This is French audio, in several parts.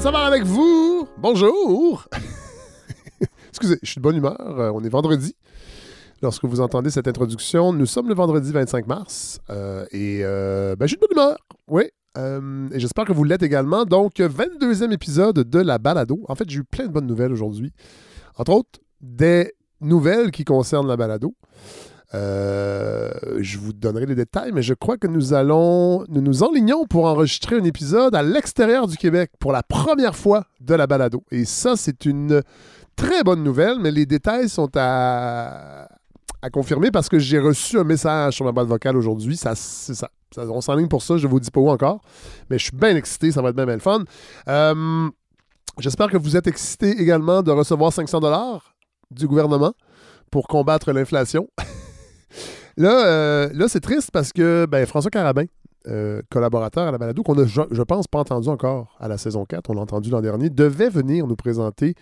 Fred Savard avec vous. Bonjour. Excusez, je suis de bonne humeur. Euh, on est vendredi. Lorsque vous entendez cette introduction, nous sommes le vendredi 25 mars. euh, et euh, ben, je suis de bonne humeur. Oui. J'espère que vous l'êtes également. Donc, 22e épisode de la balado. En fait, j'ai eu plein de bonnes nouvelles aujourd'hui. Entre autres, des nouvelles qui concernent la balado. Euh, je vous donnerai les détails, mais je crois que nous allons, nous nous enlignons pour enregistrer un épisode à l'extérieur du Québec pour la première fois de la balado. Et ça, c'est une très bonne nouvelle, mais les détails sont à, à confirmer parce que j'ai reçu un message sur ma boîte vocale aujourd'hui. Ça, c'est ça. On s'enligne pour ça, je ne vous dis pas où encore, mais je suis bien excité, ça va être bien, bien le fun. Euh, J'espère que vous êtes excité également de recevoir 500 dollars du gouvernement pour combattre l'inflation. Là, euh, là c'est triste parce que ben, François Carabin, euh, collaborateur à la balado, qu'on a, je, pense, pas entendu encore à la saison 4, on l'a entendu l'an dernier, devait venir nous présenter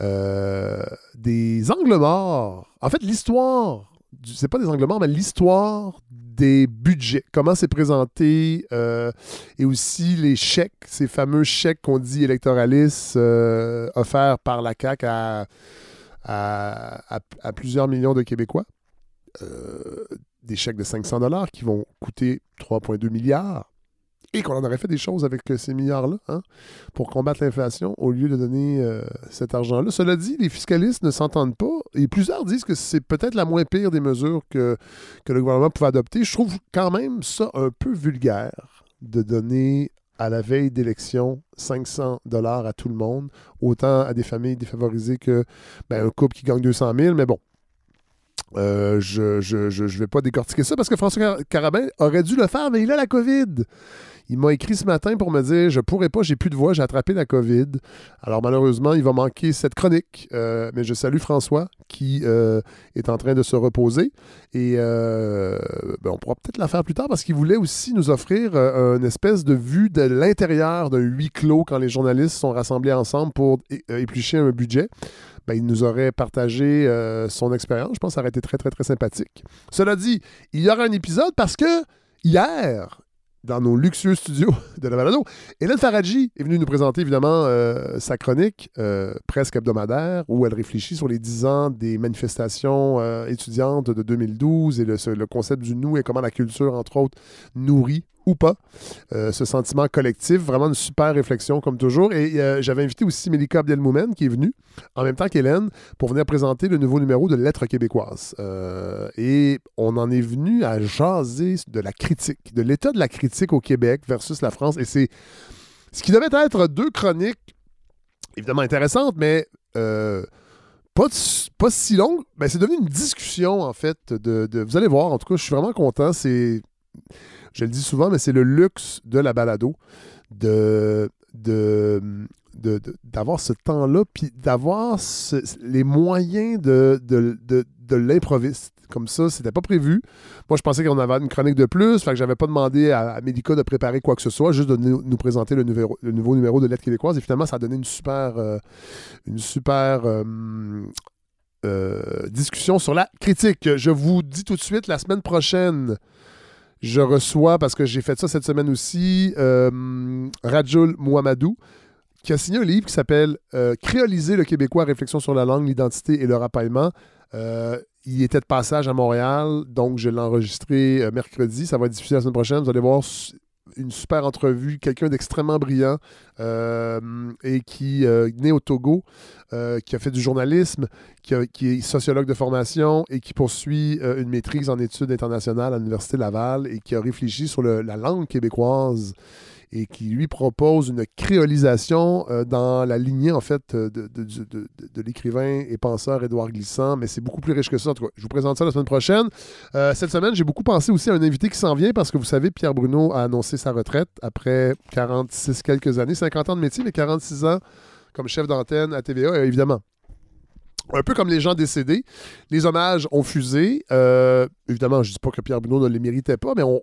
euh, des angles morts. En fait, l'histoire, c'est pas des angles morts, mais l'histoire des budgets, comment c'est présenté, et aussi les chèques, ces fameux chèques qu'on dit électoralistes offerts par la CAQ à plusieurs millions de Québécois. Euh, des chèques de 500 dollars qui vont coûter 3,2 milliards et qu'on en aurait fait des choses avec euh, ces milliards-là hein, pour combattre l'inflation au lieu de donner euh, cet argent-là. Cela dit, les fiscalistes ne s'entendent pas et plusieurs disent que c'est peut-être la moins pire des mesures que, le gouvernement pouvait adopter. Je trouve quand même ça un peu vulgaire de donner à la veille d'élection 500 dollars à tout le monde, autant à des familles défavorisées que ben, un couple qui gagne 200 000, mais bon. Euh, je ne vais pas décortiquer ça parce que François Car- Carabin aurait dû le faire, mais il a la COVID. Il m'a écrit ce matin pour me dire je pourrais pas, j'ai plus de voix, j'ai attrapé la COVID. Alors malheureusement, il va manquer cette chronique. Euh, mais je salue François qui euh, est en train de se reposer. Et ben, on pourra peut-être la faire plus tard parce qu'il voulait aussi nous offrir une espèce de vue de l'intérieur d'un huis clos quand les journalistes sont rassemblés ensemble pour éplucher un budget. Ben, il nous aurait partagé euh, son expérience. Je pense que ça aurait été très, très, très sympathique. Cela dit, il y aura un épisode parce que hier, dans nos luxueux studios de la balado, Hélène Faradji est venue nous présenter évidemment euh, sa chronique euh, presque hebdomadaire où elle réfléchit sur les 10 ans des manifestations étudiantes de 2012 et le concept du nous et comment la culture, entre autres, nourrit ou pas euh, ce sentiment collectif. Vraiment une super réflexion comme toujours. Et euh, j'avais invité aussi Melika Abdelmoumen qui est venue en même temps qu'Hélène pour venir présenter le nouveau numéro de Lettres québécoises. Euh, et on en est venu à jaser de la critique, de l'état de la critique au Québec versus la France. Et c'est ce qui devait être deux chroniques évidemment intéressantes, mais pas, pas si longues. Ben, c'est devenu une discussion, en fait. De, de- vous allez voir, en tout cas, je suis vraiment content. C'est, je le dis souvent, mais c'est le luxe de la balado de, d'avoir ce temps-là, puis d'avoir les moyens de, de, l'improviste. Comme ça, c'était pas prévu. Moi, je pensais qu'on avait une chronique de plus, fait que j'avais pas demandé à, à Mélika de préparer quoi que ce soit, juste de nous, présenter le, nouveau numéro de Lettres québécoises. Et finalement, ça a donné une super, euh, une super euh, euh, discussion sur la critique. Je vous dis tout de suite, la semaine prochaine, je reçois, parce que j'ai fait ça cette semaine aussi, euh, Rajul Mouamadou, qui a signé un livre qui s'appelle euh, Créoliser le Québécois, réflexion sur la langue, l'identité et le rapaillement. Euh, il était de passage à Montréal, donc je l'ai enregistré mercredi. Ça va être diffusé la semaine prochaine. Vous allez voir une super entrevue, quelqu'un d'extrêmement brillant euh, et qui euh, né au Togo, euh, qui a fait du journalisme, qui, a- est sociologue de formation et qui poursuit euh, une maîtrise en études internationales à l'Université Laval et qui a réfléchi sur le- la langue québécoise et qui lui propose une créolisation euh, dans la lignée en fait euh, de, de- de- de- l'écrivain et penseur Édouard Glissant, mais c'est beaucoup plus riche que ça. En tout cas, je vous présente ça la semaine prochaine. Euh, cette semaine, j'ai beaucoup pensé aussi à un invité qui s'en vient parce que vous savez, Pierre Bruno a annoncé sa retraite après 46 quelques années, 50 ans de métier, mais 46 ans comme chef d'antenne à TVA, évidemment. Un peu comme les gens décédés, les hommages ont fusé. Évidemment, je ne dis pas que Pierre Bruno ne les méritait pas, mais on,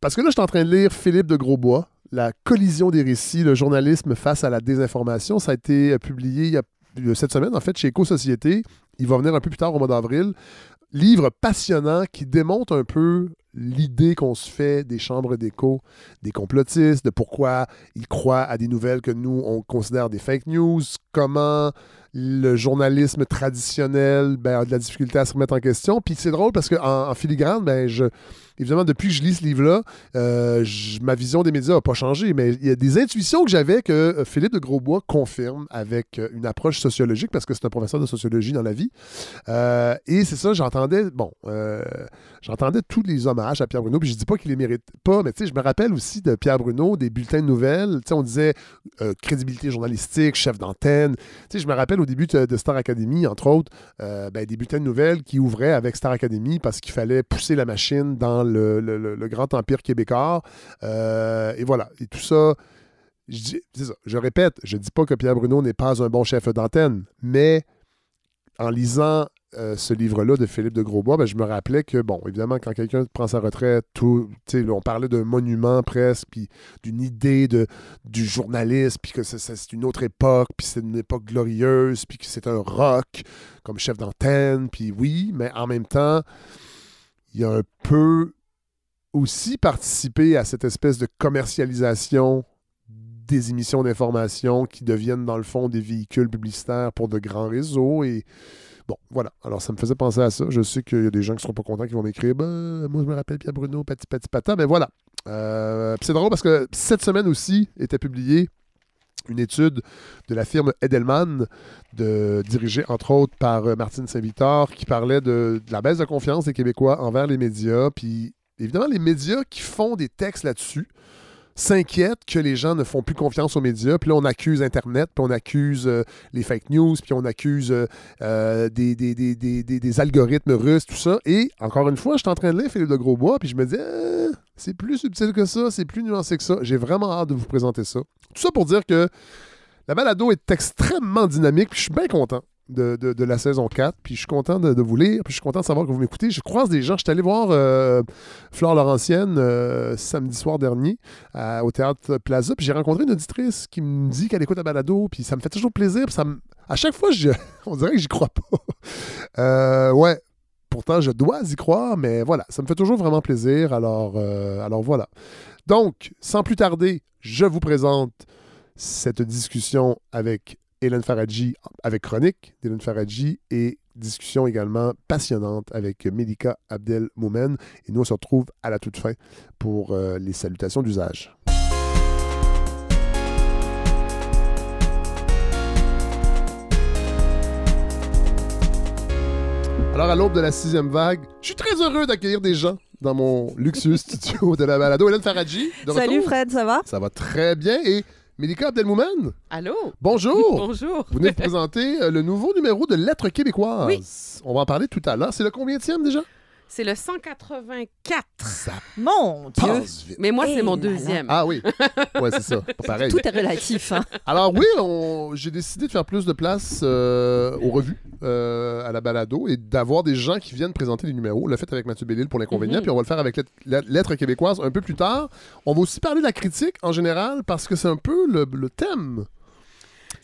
parce que là, je suis en train de lire Philippe de Grosbois, La collision des récits, le journalisme face à la désinformation. Ça a été euh, publié il cette semaine, en fait, chez Éco-Société. Il va venir un peu plus tard au mois d'avril. Livre passionnant qui démonte un peu l'idée qu'on se fait des chambres d'écho, des complotistes, de pourquoi ils croient à des nouvelles que nous, on considère des fake news, comment le journalisme traditionnel ben, a de la difficulté à se remettre en question. Puis c'est drôle parce qu'en en, filigrane, ben, je, évidemment, depuis que je lis ce livre-là, euh, ma vision des médias n'a pas changé, mais il y a des intuitions que j'avais que euh, Philippe de Grosbois confirme avec euh, une approche sociologique, parce que c'est un professeur de sociologie dans la vie. et c'est ça, j'entendais, bon, j'entendais tous les hommages à Pierre Bruno, puis je dis pas qu'il les mérite pas, mais tu sais, je me rappelle aussi de Pierre Bruno, des bulletins de nouvelles, tu sais, on disait crédibilité journalistique, chef d'antenne. Tu sais, je me rappelle au début de, Star Academy, entre autres, ben, des bulletins de nouvelles qui ouvraient avec Star Academy parce qu'il fallait pousser la machine dans le, grand empire québécois. Euh, et voilà. Et tout ça, je, je répète, je ne dis pas que Pierre Bruno n'est pas un bon chef d'antenne, mais en lisant euh, ce livre-là de Philippe de Grosbois, ben, je me rappelais que, bon, évidemment, quand quelqu'un prend sa retraite, tout, on parlait d'un monument presque, puis d'une idée de, du journaliste, puis que c'est une autre époque, puis c'est une époque glorieuse, puis que c'est un rock comme chef d'antenne, puis oui, mais en même temps, il y a un peu aussi participé à cette espèce de commercialisation des émissions d'information qui deviennent dans le fond des véhicules publicitaires pour de grands réseaux et bon voilà. Alors ça me faisait penser à ça. Je sais qu'il y a des gens qui ne seront pas contents qui vont m'écrire ben, moi je me rappelle Pierre Bruno pati pati pata. Mais voilà. Euh, c'est drôle parce que cette semaine aussi était publiée une étude de la firme Edelman, de, dirigée entre autres par euh, Martine Saint-Victor, qui parlait de, de, la baisse de confiance des Québécois envers les médias. Puis évidemment, les médias qui font des textes là-dessus s'inquiètent que les gens ne font plus confiance aux médias. Puis là, on accuse Internet, puis on accuse euh, les fake news, puis on accuse euh, euh, des, algorithmes russes, tout ça. Et encore une fois, je suis en train de lire Philippe de Grosbois, puis je me dis, c'est plus subtil que ça, c'est plus nuancé que ça. J'ai vraiment hâte de vous présenter ça. Tout ça pour dire que la balado est extrêmement dynamique, puis je suis bien content de, la saison 4. Puis je suis content de, vous lire. Puis je suis content de savoir que vous m'écoutez. Je croise des gens. Je suis allé voir euh, Flore Laurentienne euh, samedi soir dernier au Théâtre Plaza. Puis j'ai rencontré une auditrice qui me dit qu'elle écoute à balado. Puis ça me fait toujours plaisir. ça À chaque fois, je... on dirait que j'y crois pas. Euh, ouais. Pourtant, je dois y croire, mais voilà, ça me fait toujours vraiment plaisir. Alors, alors voilà. Donc, sans plus tarder, je vous présente cette discussion avec Hélène Faradji avec Chronique d'Hélène Faradji et discussion également passionnante avec Melika Abdel Moumen. Et nous, on se retrouve à la toute fin pour euh, les salutations d'usage. Alors, à l'aube de la sixième vague, je suis très heureux d'accueillir des gens dans mon luxueux studio de la balado. Hélène Faradji, de Salut Fred, ça va? Ça va très bien. Et Mélika Abdelmoumen. Allô? Bonjour. Bonjour. Vous venez de présenter euh, le nouveau numéro de Lettres québécoises. Oui. On va en parler tout à l'heure. C'est le combienième déjà? C'est le 184. Ça mon Dieu! Mais moi, c'est mon deuxième. Ah oui. Ouais, c'est ça. Pas pareil. Tout est relatif. Hein? Alors oui, j'ai décidé de faire plus de place euh, aux revues, euh, à la balado, et d'avoir des gens qui viennent présenter les numéros. On l'a fait avec Mathieu Bellil pour l'inconvénient, mhm. puis on va le faire avec Lettres québécoises un peu plus tard. On va aussi parler de la critique en général, parce que c'est un peu le thème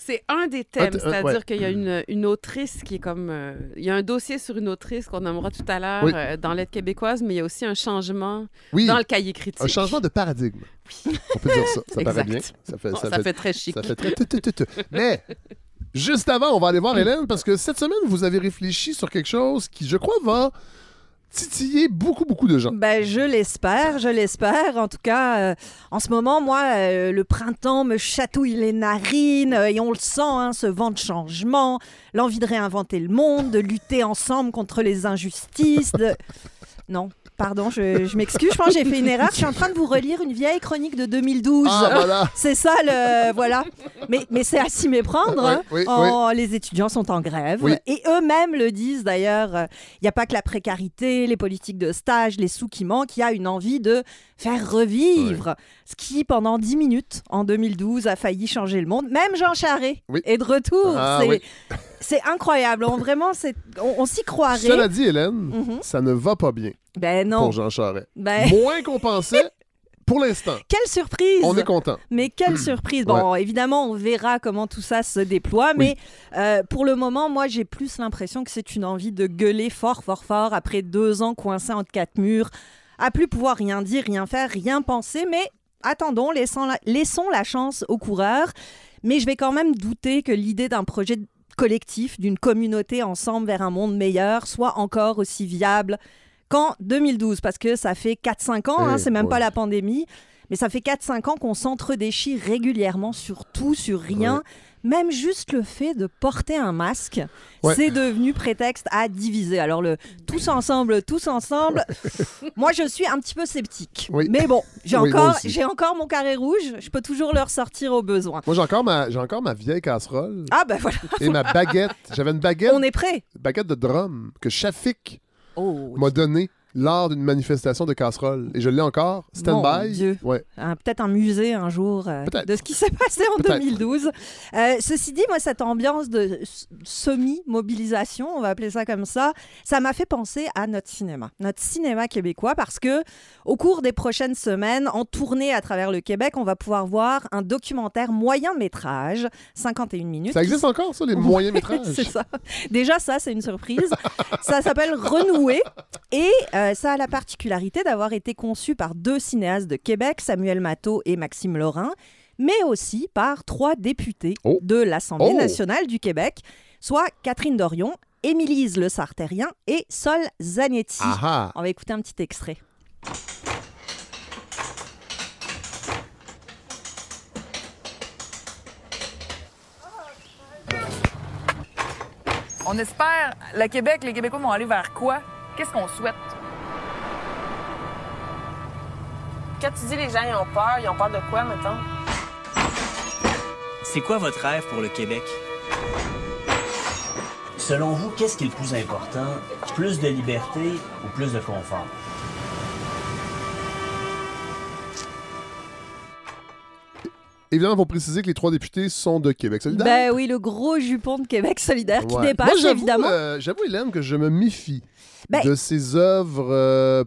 c'est un des thèmes, c'est-à-dire qu'il y a une, une, autrice qui est comme... Euh, il y a un dossier sur une autrice qu'on nommera tout à l'heure euh, dans l'aide québécoise, mais il y a aussi un changement dans le cahier critique. Un changement de paradigme. Oui. On peut dire ça. Ça paraît bien. Ça fait, ça, fait, très chic. Ça fait très... mais... Juste avant, on va aller voir Hélène parce que cette semaine, vous avez réfléchi sur quelque chose qui, je crois, va titiller beaucoup, beaucoup de gens. Ben, je l'espère, je l'espère. En tout cas, euh, en ce moment, moi, euh, le printemps me chatouille les narines euh, et on le sent, hein, ce vent de changement, l'envie de réinventer le monde, de lutter ensemble contre les injustices. De... Non, Pardon, je, m'excuse. Je pense que j'ai fait une erreur. Je suis en train de vous relire une vieille chronique de 2012. Ah, voilà. C'est ça, le. Voilà. Mais, mais c'est à s'y méprendre. Hein. Oh, les étudiants sont en grève. Et eux-mêmes le disent d'ailleurs. Il n'y a pas que la précarité, les politiques de stage, les sous qui manquent. Il y a une envie de faire revivre ce qui, pendant 10 minutes, en 2012, a failli changer le monde. Même Jean Charest est de retour. Ah, c'est incroyable. On, vraiment, on, s'y croirait. Cela dit, Hélène, mhm. ça ne va pas bien. Ben non. Pour Jean Charest. Ben... Moins qu'on pensait. Pour l'instant. Quelle surprise! On est content. Mais quelle surprise! Bon, évidemment, on verra comment tout ça se déploie, mais euh, pour le moment, moi, j'ai plus l'impression que c'est une envie de gueuler fort, fort, fort après deux ans coincés entre quatre murs à plus pouvoir rien dire, rien faire, rien penser, mais attendons, laissons la, laissons la chance aux coureurs. Mais je vais quand même douter que l'idée d'un projet collectif, d'une communauté ensemble vers un monde meilleur, soit encore aussi viable qu'en 2012, parce que ça fait 4-5 ans, hein, eh, c'est même pas la pandémie, mais ça fait 4-5 ans qu'on s'entre-déchire régulièrement sur tout, sur rien. Même juste le fait de porter un masque, c'est devenu prétexte à diviser. Alors le tous ensemble, tous ensemble, moi je suis un petit peu sceptique. Mais bon, j'ai encore, j'ai encore mon carré rouge, je peux toujours le ressortir au besoin. Moi j'ai encore ma, j'ai encore ma vieille casserole. Ah ben voilà. Et ma baguette. J'avais une baguette. On est prêt. Baguette de drum que Shafik oh, m'a donnée lors d'une manifestation de casserole. Et je l'ai encore, stand-by. Ouais. Peut-être un musée un jour euh, de ce qui s'est passé en 2012. Euh, ceci dit, moi, cette ambiance de semi-mobilisation, on va appeler ça comme ça, ça m'a fait penser à notre cinéma, notre cinéma québécois, parce que au cours des prochaines semaines, en tournée à travers le Québec, on va pouvoir voir un documentaire moyen métrage, 51 minutes. Ça existe encore, ça, les moyens métrages? c'est ça. Déjà, ça, c'est une surprise. ça s'appelle Renouer. Et euh, euh, ça a la particularité d'avoir été conçu par deux cinéastes de Québec, Samuel Matteau et Maxime Laurin, mais aussi par trois députés oh. de l'Assemblée oh. nationale du Québec, soit Catherine Dorion, Émilise Le Sartérien et Sol Zanetti. On va écouter un petit extrait. On espère, le Québec, les Québécois vont aller vers quoi? Qu'est-ce qu'on souhaite? Quand tu dis les gens ils ont peur, ils ont peur de quoi, mettons? C'est quoi votre rêve pour le Québec? Selon vous, qu'est-ce qui est le plus important? Plus de liberté ou plus de confort? Évidemment, il faut préciser que les trois députés sont de Québec solidaire. Ben oui, le gros jupon de Québec solidaire qui dépasse, évidemment. Euh, j'avoue, Hélène, que je me méfie ben de ces œuvres euh,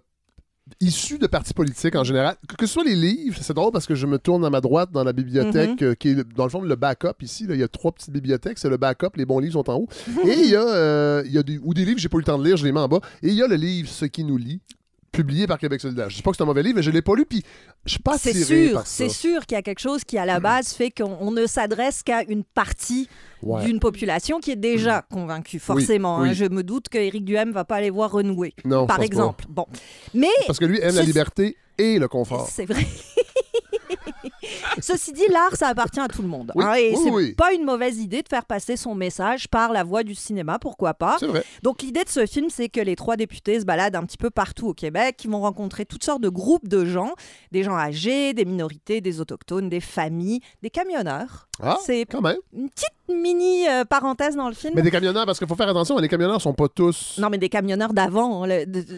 issus de partis politiques en général. Que, ce soit les livres, c'est drôle parce que je me tourne à ma droite dans la bibliothèque, mhm. euh, qui est dans le fond le backup ici. il y a trois petites bibliothèques, c'est le backup, les bons livres sont en haut. Et il y a, euh, il y a des, ou des livres, j'ai pas eu le temps de lire, je les mets en bas. Et il y a le livre Ce qui nous lie, publié par Québec solidaire. Je sais pas que c'est un mauvais livre, mais je l'ai pas lu, puis je suis pas C'est sûr, c'est sûr qu'il y a quelque chose qui, à la base, fait qu'on ne s'adresse qu'à une partie d'une population qui est déjà convaincue, forcément. Hein. Je me doute qu'Éric Duhem va pas aller voir renouer, par exemple. Bon, mais parce que lui aime la liberté et le confort. C'est vrai. Ceci dit, l'art, ça appartient à tout le monde. Hein, et c'est pas une mauvaise idée de faire passer son message par la voix du cinéma, pourquoi pas. Vrai. Donc l'idée de ce film, c'est que les trois députés se baladent un petit peu partout au Québec, qui vont rencontrer toutes sortes de groupes de gens, des gens âgés, des minorités, des autochtones, des familles, des camionneurs. Ah, c'est quand même. Une petite mini euh, parenthèse dans le film. Mais des camionneurs, parce qu'il faut faire attention, les camionneurs sont pas tous. Non, mais des camionneurs d'avant.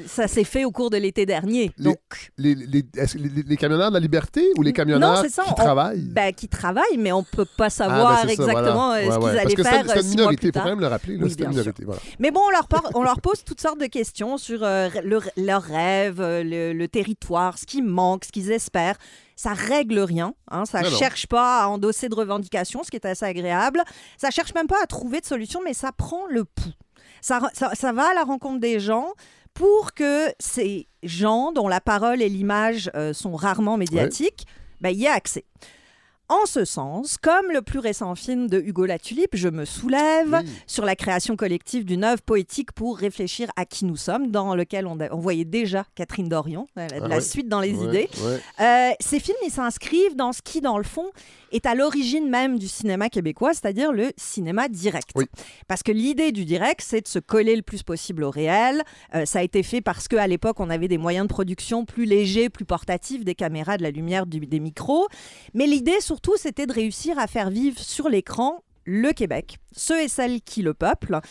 Ça s'est fait au cours de l'été dernier. Les, donc... les, les, camionneurs de la liberté ou les camionneurs qui travaillent? ben, Qui travaillent, mais on peut pas ah, savoir ben, exactement euh, ce qu'ils allaient faire. C'est une euh, minorité, il faut quand même le rappeler. Là, une minorité, voilà. Mais bon, on leur, on leur pose toutes sortes de questions sur leurs rêves, le, le territoire, ce qui manque, ce qu'ils espèrent ça règle rien, hein, ça ne cherche pas à endosser de revendications, ce qui est assez agréable. Ça cherche même pas à trouver de solution, mais ça prend le pouls. Ça, ça, va à la rencontre des gens pour que ces gens dont la parole et l'image euh, sont rarement médiatiques, ben, y aient accès. En ce sens, comme le plus récent film de Hugo Latulippe, Je me soulève, sur la création collective d'une œuvre poétique pour réfléchir à qui nous sommes, dans lequel on, voyait déjà Catherine Dorion, la, ah la suite dans les idées. Euh, ces films, ils s'inscrivent dans ce qui, dans le fond, est à l'origine même du cinéma québécois, c'est-à-dire le cinéma direct. Parce que l'idée du direct, c'est de se coller le plus possible au réel. Euh, ça a été fait parce qu'à l'époque, on avait des moyens de production plus légers, plus portatifs, des caméras, de la lumière, des micros. Mais l'idée, surtout, c'était de réussir à faire vivre sur l'écran le Québec, ceux et celles qui le peuplent,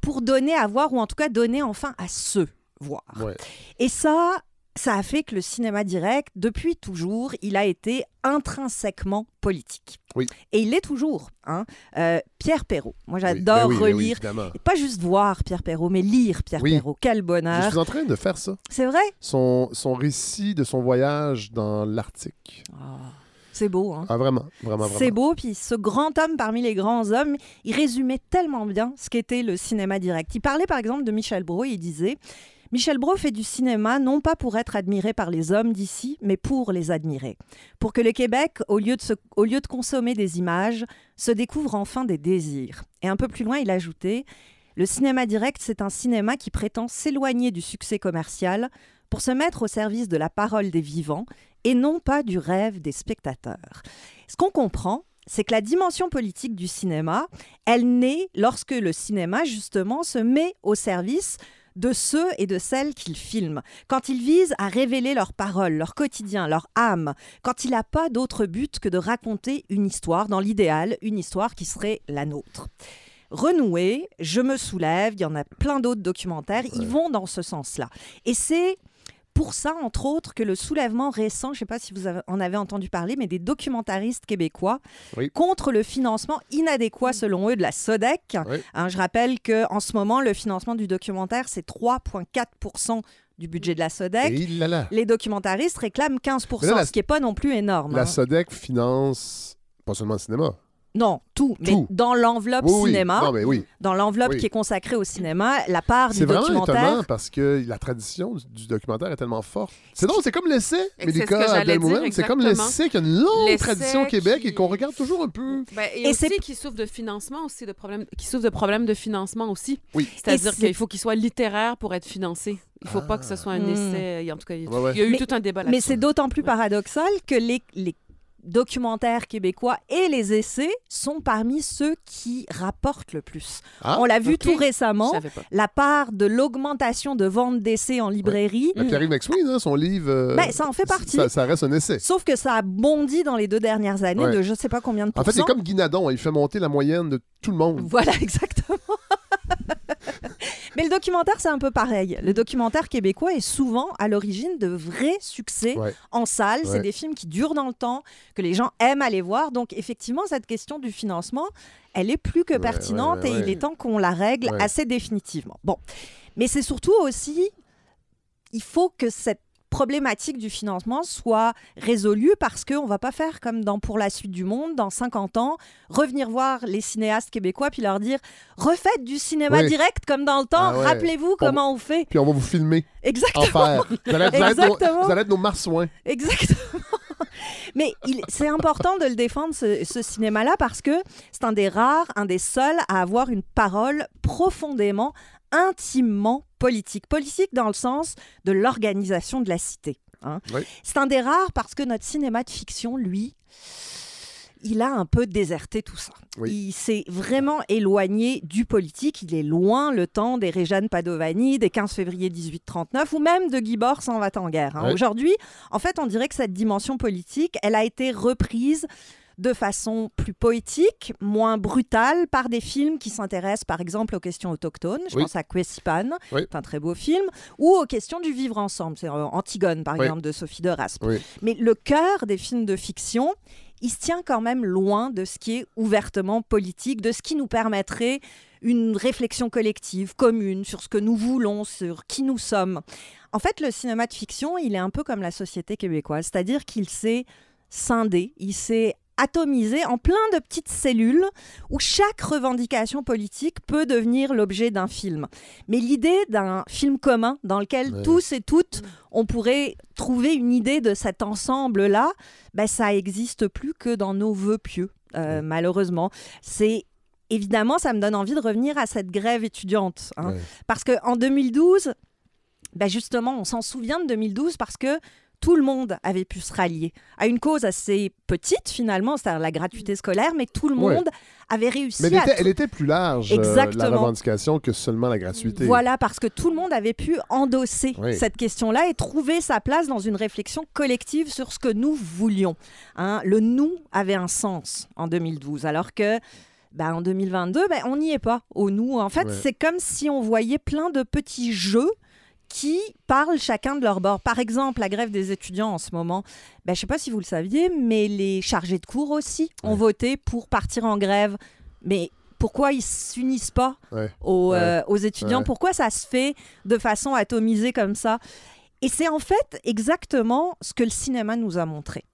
pour donner à voir, ou en tout cas donner enfin à ceux voir. Et ça, ça a fait que le cinéma direct, depuis toujours, il a été intrinsèquement politique. Oui. Et il l'est toujours. Hein. Euh, Pierre Perrault. Moi, j'adore ben ben relire. pas juste voir Pierre Perrault, mais lire Pierre Perrault. Quel bonheur. Je suis en train de faire ça. C'est vrai? Son, son récit de son voyage dans l'Arctique. Ah, c'est beau, hein? Ah, vraiment, vraiment, vraiment. C'est beau, puis ce grand homme parmi les grands hommes, il résumait tellement bien ce qu'était le cinéma direct. Il parlait par exemple de Michel Brault, il disait Michel Brault fait du cinéma non pas pour être admiré par les hommes d'ici, mais pour les admirer. Pour que le Québec, au lieu, de au lieu de consommer des images, se découvre enfin des désirs. Et un peu plus loin, il ajoutait Le cinéma direct, c'est un cinéma qui prétend s'éloigner du succès commercial pour se mettre au service de la parole des vivants et non pas du rêve des spectateurs. Ce qu'on comprend, c'est que la dimension politique du cinéma, elle naît lorsque le cinéma, justement, se met au service de ceux et de celles qu'il filme, quand il vise à révéler leurs paroles, leur quotidien, leur âme, quand il n'a pas d'autre but que de raconter une histoire, dans l'idéal, une histoire qui serait la nôtre. Renouer, Je me soulève, il y en a plein d'autres documentaires, ils vont dans ce sens-là. Et c'est pour ça, entre autres, que le soulèvement récent, je ne sais pas si vous en avez entendu parler, mais des documentaristes québécois contre le financement inadéquat, selon eux, de la SODEC. Hein, je rappelle qu'en ce moment, le financement du documentaire, c'est 3,4% du budget de la SODEC. Les documentaristes réclament 15% ce qui n'est pas non plus énorme. La hein. SODEC finance pas seulement le cinéma. Non, tout, mais dans l'enveloppe cinéma, dans l'enveloppe qui est consacrée au cinéma, la part du documentaire... C'est vraiment étonnant parce que la tradition du, documentaire est tellement forte. C'est donc c'est comme l'essai, Mélika C'est comme l'essai qui a une longue tradition au Québec et qu'on regarde toujours un peu. Ben, et, c'est aussi qui souffre de financement aussi, de problèmes, qui souffre de problèmes de financement aussi. Oui. C'est-à-dire qu'il faut qu'il soit littéraire pour être financé. Il ne faut pas que ce soit un ah. essai. En tout cas, il, y a eu tout un débat là-dessus. Mais c'est d'autant plus paradoxal que les, les documentaires québécois et les essais sont parmi ceux qui rapportent le plus. Ah, On l'a vu tout récemment, la part de l'augmentation de ventes d'essais en librairie. Ouais. Pierre McSween, hein, son livre, euh, ben, ça en fait partie. Ça, reste un essai. Sauf que ça a bondi dans les deux dernières années de je ne sais pas combien de pourcents. En fait, c'est comme Guinadon, il fait monter la moyenne de tout le monde. Voilà, exactement. Mais le documentaire, c'est un peu pareil. Le documentaire québécois est souvent à l'origine de vrais succès en salle. C'est des films qui durent dans le temps, que les gens aiment aller voir. Donc, effectivement, cette question du financement, elle est plus que pertinente et il est temps qu'on la règle assez définitivement. Bon. Mais c'est surtout aussi, il faut que cette problématique du financement soit résolue parce qu'on ne va pas faire comme dans Pour la suite du monde, dans 50 ans, revenir voir les cinéastes québécois puis leur dire refaites du cinéma direct comme dans le temps, ah rappelez-vous comment on fait. Puis on va vous filmer. Exactement. Vous allez, être, vous allez être nos marsouins. Exactement. Mais c'est important de le défendre, ce, ce cinéma-là, parce que c'est un des rares, un des seuls à avoir une parole profondément intimement politique. Politique dans le sens de l'organisation de la cité. Hein. C'est un des rares parce que notre cinéma de fiction, lui, il a un peu déserté tout ça. Il s'est vraiment éloigné du politique. Il est loin le temps des Réjeanne Padovani, des 15 février 1839 ou même de Guy Bord s'en va en guerre. Hein. Aujourd'hui, en fait, on dirait que cette dimension politique, elle a été reprise de façon plus poétique, moins brutale, par des films qui s'intéressent par exemple aux questions autochtones. Je pense à Kwesipan, c'est un très beau film, ou aux questions du vivre ensemble. C'est euh, Antigone, par exemple, de Sophie de Raspe. Mais le cœur des films de fiction, il se tient quand même loin de ce qui est ouvertement politique, de ce qui nous permettrait une réflexion collective, commune, sur ce que nous voulons, sur qui nous sommes. En fait, le cinéma de fiction, il est un peu comme la société québécoise, c'est-à-dire qu'il s'est scindé, il s'est atomisé en plein de petites cellules où chaque revendication politique peut devenir l'objet d'un film. Mais l'idée d'un film commun dans lequel tous et toutes on pourrait trouver une idée de cet ensemble-là, ben, ça existe plus que dans nos voeux pieux, euh, malheureusement. C'est évidemment, ça me donne envie de revenir à cette grève étudiante. Hein. Parce qu'en 2012, ben justement, on s'en souvient de 2012 parce que tout le monde avait pu se rallier à une cause assez petite finalement, c'est-à-dire la gratuité scolaire, mais tout le monde avait réussi mais elle était, plus large, euh, la revendication, que seulement la gratuité. Voilà, parce que tout le monde avait pu endosser cette question-là et trouver sa place dans une réflexion collective sur ce que nous voulions. Hein. Le nous avait un sens en 2012, alors que ben, en 2022, ben, on n'y est pas au nous. En fait, c'est comme si on voyait plein de petits jeux qui parlent chacun de leur bord. Par exemple, la grève des étudiants en ce moment, ben, je ne sais pas si vous le saviez, mais les chargés de cours aussi ont voté pour partir en grève. Mais pourquoi ils s'unissent pas aux, euh, aux, étudiants? Pourquoi ça se fait de façon atomisée comme ça? Et c'est en fait exactement ce que le cinéma nous a montré.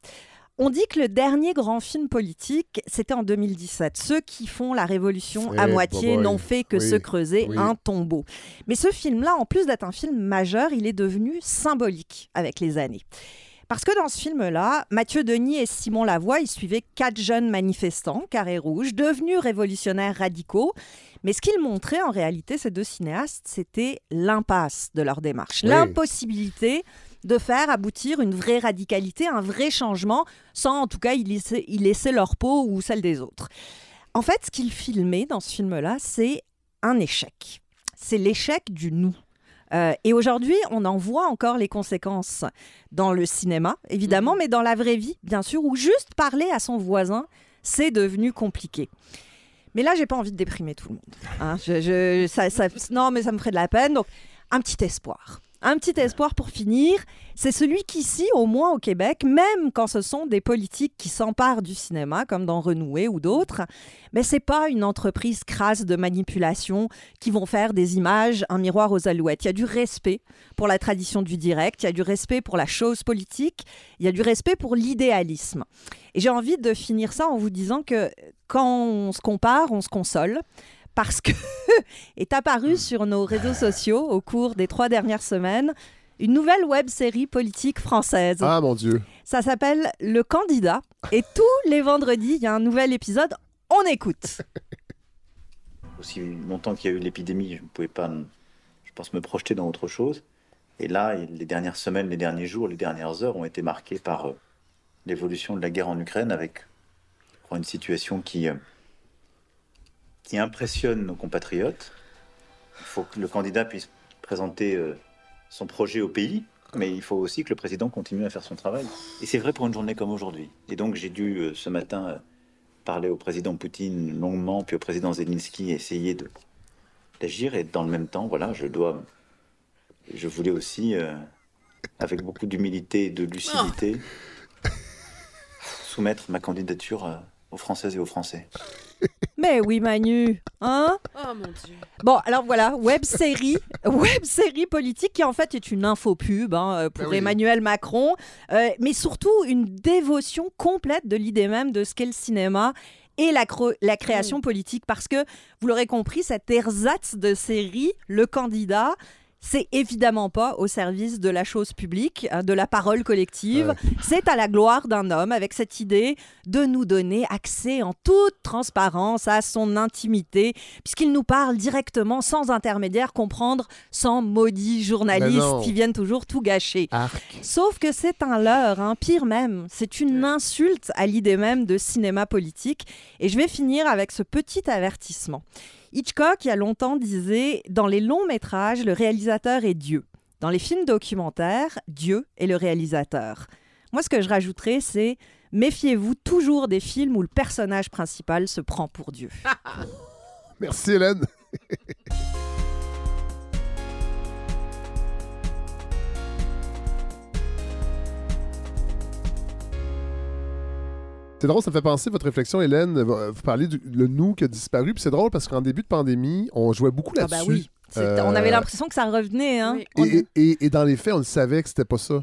On dit que le dernier grand film politique, c'était en 2017. Ceux qui font la révolution à moitié n'ont fait que se creuser un tombeau. Mais ce film-là, en plus d'être un film majeur, il est devenu symbolique avec les années. Parce que dans ce film-là, Mathieu Denis et Simon Lavoie, ils suivaient quatre jeunes manifestants, carré rouge, devenus révolutionnaires radicaux. Mais ce qu'ils montraient en réalité, ces deux cinéastes, c'était l'impasse de leur démarche, l'impossibilité de faire aboutir une vraie radicalité, un vrai changement, sans en tout cas y laisser, leur peau ou celle des autres. En fait, ce qu'ils filmaient dans ce film-là, c'est un échec. C'est l'échec du nous. Euh, et aujourd'hui, on en voit encore les conséquences dans le cinéma, évidemment, mhm. mais dans la vraie vie, bien sûr, où juste parler à son voisin, c'est devenu compliqué. Mais là, j'ai pas envie de déprimer tout le monde. Hein. non, mais ça me ferait de la peine. Donc, un petit espoir. Un petit espoir pour finir, c'est celui qu'ici, au moins au Québec, même quand ce sont des politiques qui s'emparent du cinéma, comme dans Renoué ou d'autres, mais c'est pas une entreprise crasse de manipulation qui vont faire des images, un miroir aux alouettes. Il y a du respect pour la tradition du direct, il y a du respect pour la chose politique, il y a du respect pour l'idéalisme. Et j'ai envie de finir ça en vous disant que quand on se compare, on se console parce que est apparue sur nos réseaux sociaux au cours des trois dernières semaines une nouvelle web série politique française. Ah mon Dieu. Ça s'appelle Le Candidat et tous les vendredis, il y a un nouvel épisode. On écoute. Aussi longtemps qu'il y a eu l'épidémie, je ne pouvais pas, je pense, me projeter dans autre chose. Et là, les dernières semaines, les derniers jours, les dernières heures ont été marquées par euh, l'évolution de la guerre en Ukraine avec une situation qui, euh, qui impressionne nos compatriotes. Il faut que le candidat puisse présenter euh, son projet au pays, mais il faut aussi que le président continue à faire son travail. Et c'est vrai pour une journée comme aujourd'hui. Et donc j'ai dû euh, ce matin euh, parler au président Poutine longuement, puis au président Zelensky, essayer de d'agir. Et dans le même temps, voilà, je dois, je voulais aussi, avec beaucoup d'humilité et de lucidité, soumettre ma candidature aux Françaises et aux Français. Mais oui, Manu. Hein? Oh mon Dieu. Bon, alors voilà, web série, web série politique qui en fait est une infopub hein, euh, pour ben Emmanuel Macron, euh, mais surtout une dévotion complète de l'idée même de ce qu'est le cinéma et la, la création mm. politique. Parce que, vous l'aurez compris, cette ersatz de série, Le Candidat, c'est évidemment pas au service de la chose publique, hein, de la parole collective. C'est à la gloire d'un homme avec cette idée de nous donner accès en toute transparence à son intimité, puisqu'il nous parle directement, sans intermédiaire, comprendre sans maudits journalistes qui viennent toujours tout gâcher. Sauf que c'est un leurre, hein, pire même, c'est une insulte à l'idée même de cinéma politique. Et je vais finir avec ce petit avertissement. Hitchcock, il y a longtemps, disait Dans les longs métrages, le réalisateur est Dieu. Dans les films documentaires, Dieu est le réalisateur. Moi, ce que je rajouterais, c'est Méfiez-vous toujours des films où le personnage principal se prend pour Dieu. Merci Hélène. C'est drôle, ça me fait penser votre réflexion, Hélène. Vous parlez du le nous qui a disparu. Puis c'est drôle parce qu'en début de pandémie, on jouait beaucoup ah, bah là-dessus. On avait euh, l'impression que ça revenait. Hein. Et, dans les faits, on le savait que c'était pas ça.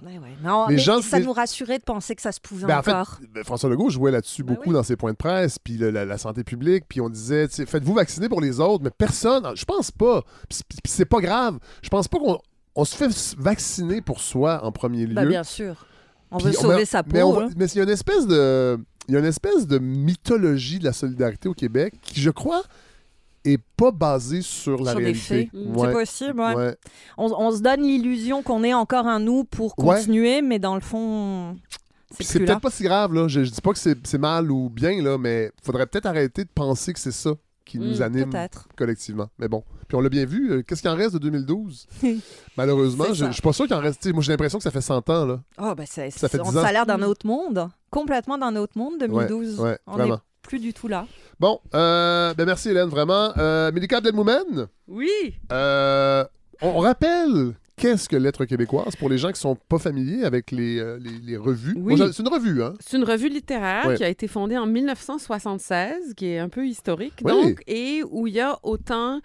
mais ça nous rassurait de penser que ça se pouvait ben, encore. Ben, François Legault jouait là-dessus ben beaucoup dans ses points de presse, puis la, santé publique, puis on disait, faites-vous vacciner pour les autres, mais personne, je pense pas. Puis c'est pas grave. Je pense pas qu'on se fait vacciner pour soi en premier lieu. bien sûr. On veut sauver sa peau. Hein. Mais, il y a une espèce de il y a une espèce de mythologie de la solidarité au Québec qui, je crois, est pas basée sur la réalité. C'est possible, ouais. On, se donne l'illusion qu'on est encore un nous pour continuer, mais dans le fond, c'est peut-être pas si grave, là. Je, je dis pas que c'est mal ou bien, là, mais faudrait peut-être arrêter de penser que c'est ça qui nous mm, anime collectivement. Mais bon. Puis on l'a bien vu. Euh, qu'est-ce qui en reste de 2012? Malheureusement, je, je suis pas sûr qu'il en reste. Moi, j'ai l'impression que ça fait 100 ans. Là. Oh, ben ça fait Ça a l'air d'un autre monde. Complètement d'un autre monde, 2012. Ouais, on n'est plus du tout là. Bon, euh, ben merci Hélène, vraiment. Euh, Delmoumen? Oui. Euh, on rappelle Qu'est-ce que Lettres québécoises pour les gens qui ne sont pas familiers avec les, euh, les, revues? Oui. c'est une revue, hein? C'est une revue littéraire qui a été fondée en 1976, qui est un peu historique, donc, et où il y a autant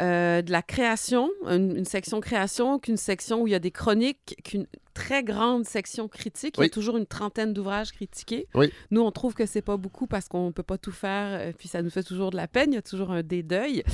euh, de la création, une, section création, qu'une section où il y a des chroniques, qu'une très grande section critique. Il y a toujours une trentaine d'ouvrages critiqués. Nous, on trouve que c'est pas beaucoup parce qu'on peut pas tout faire, euh, puis ça nous fait toujours de la peine. Il y a toujours un dédeuil.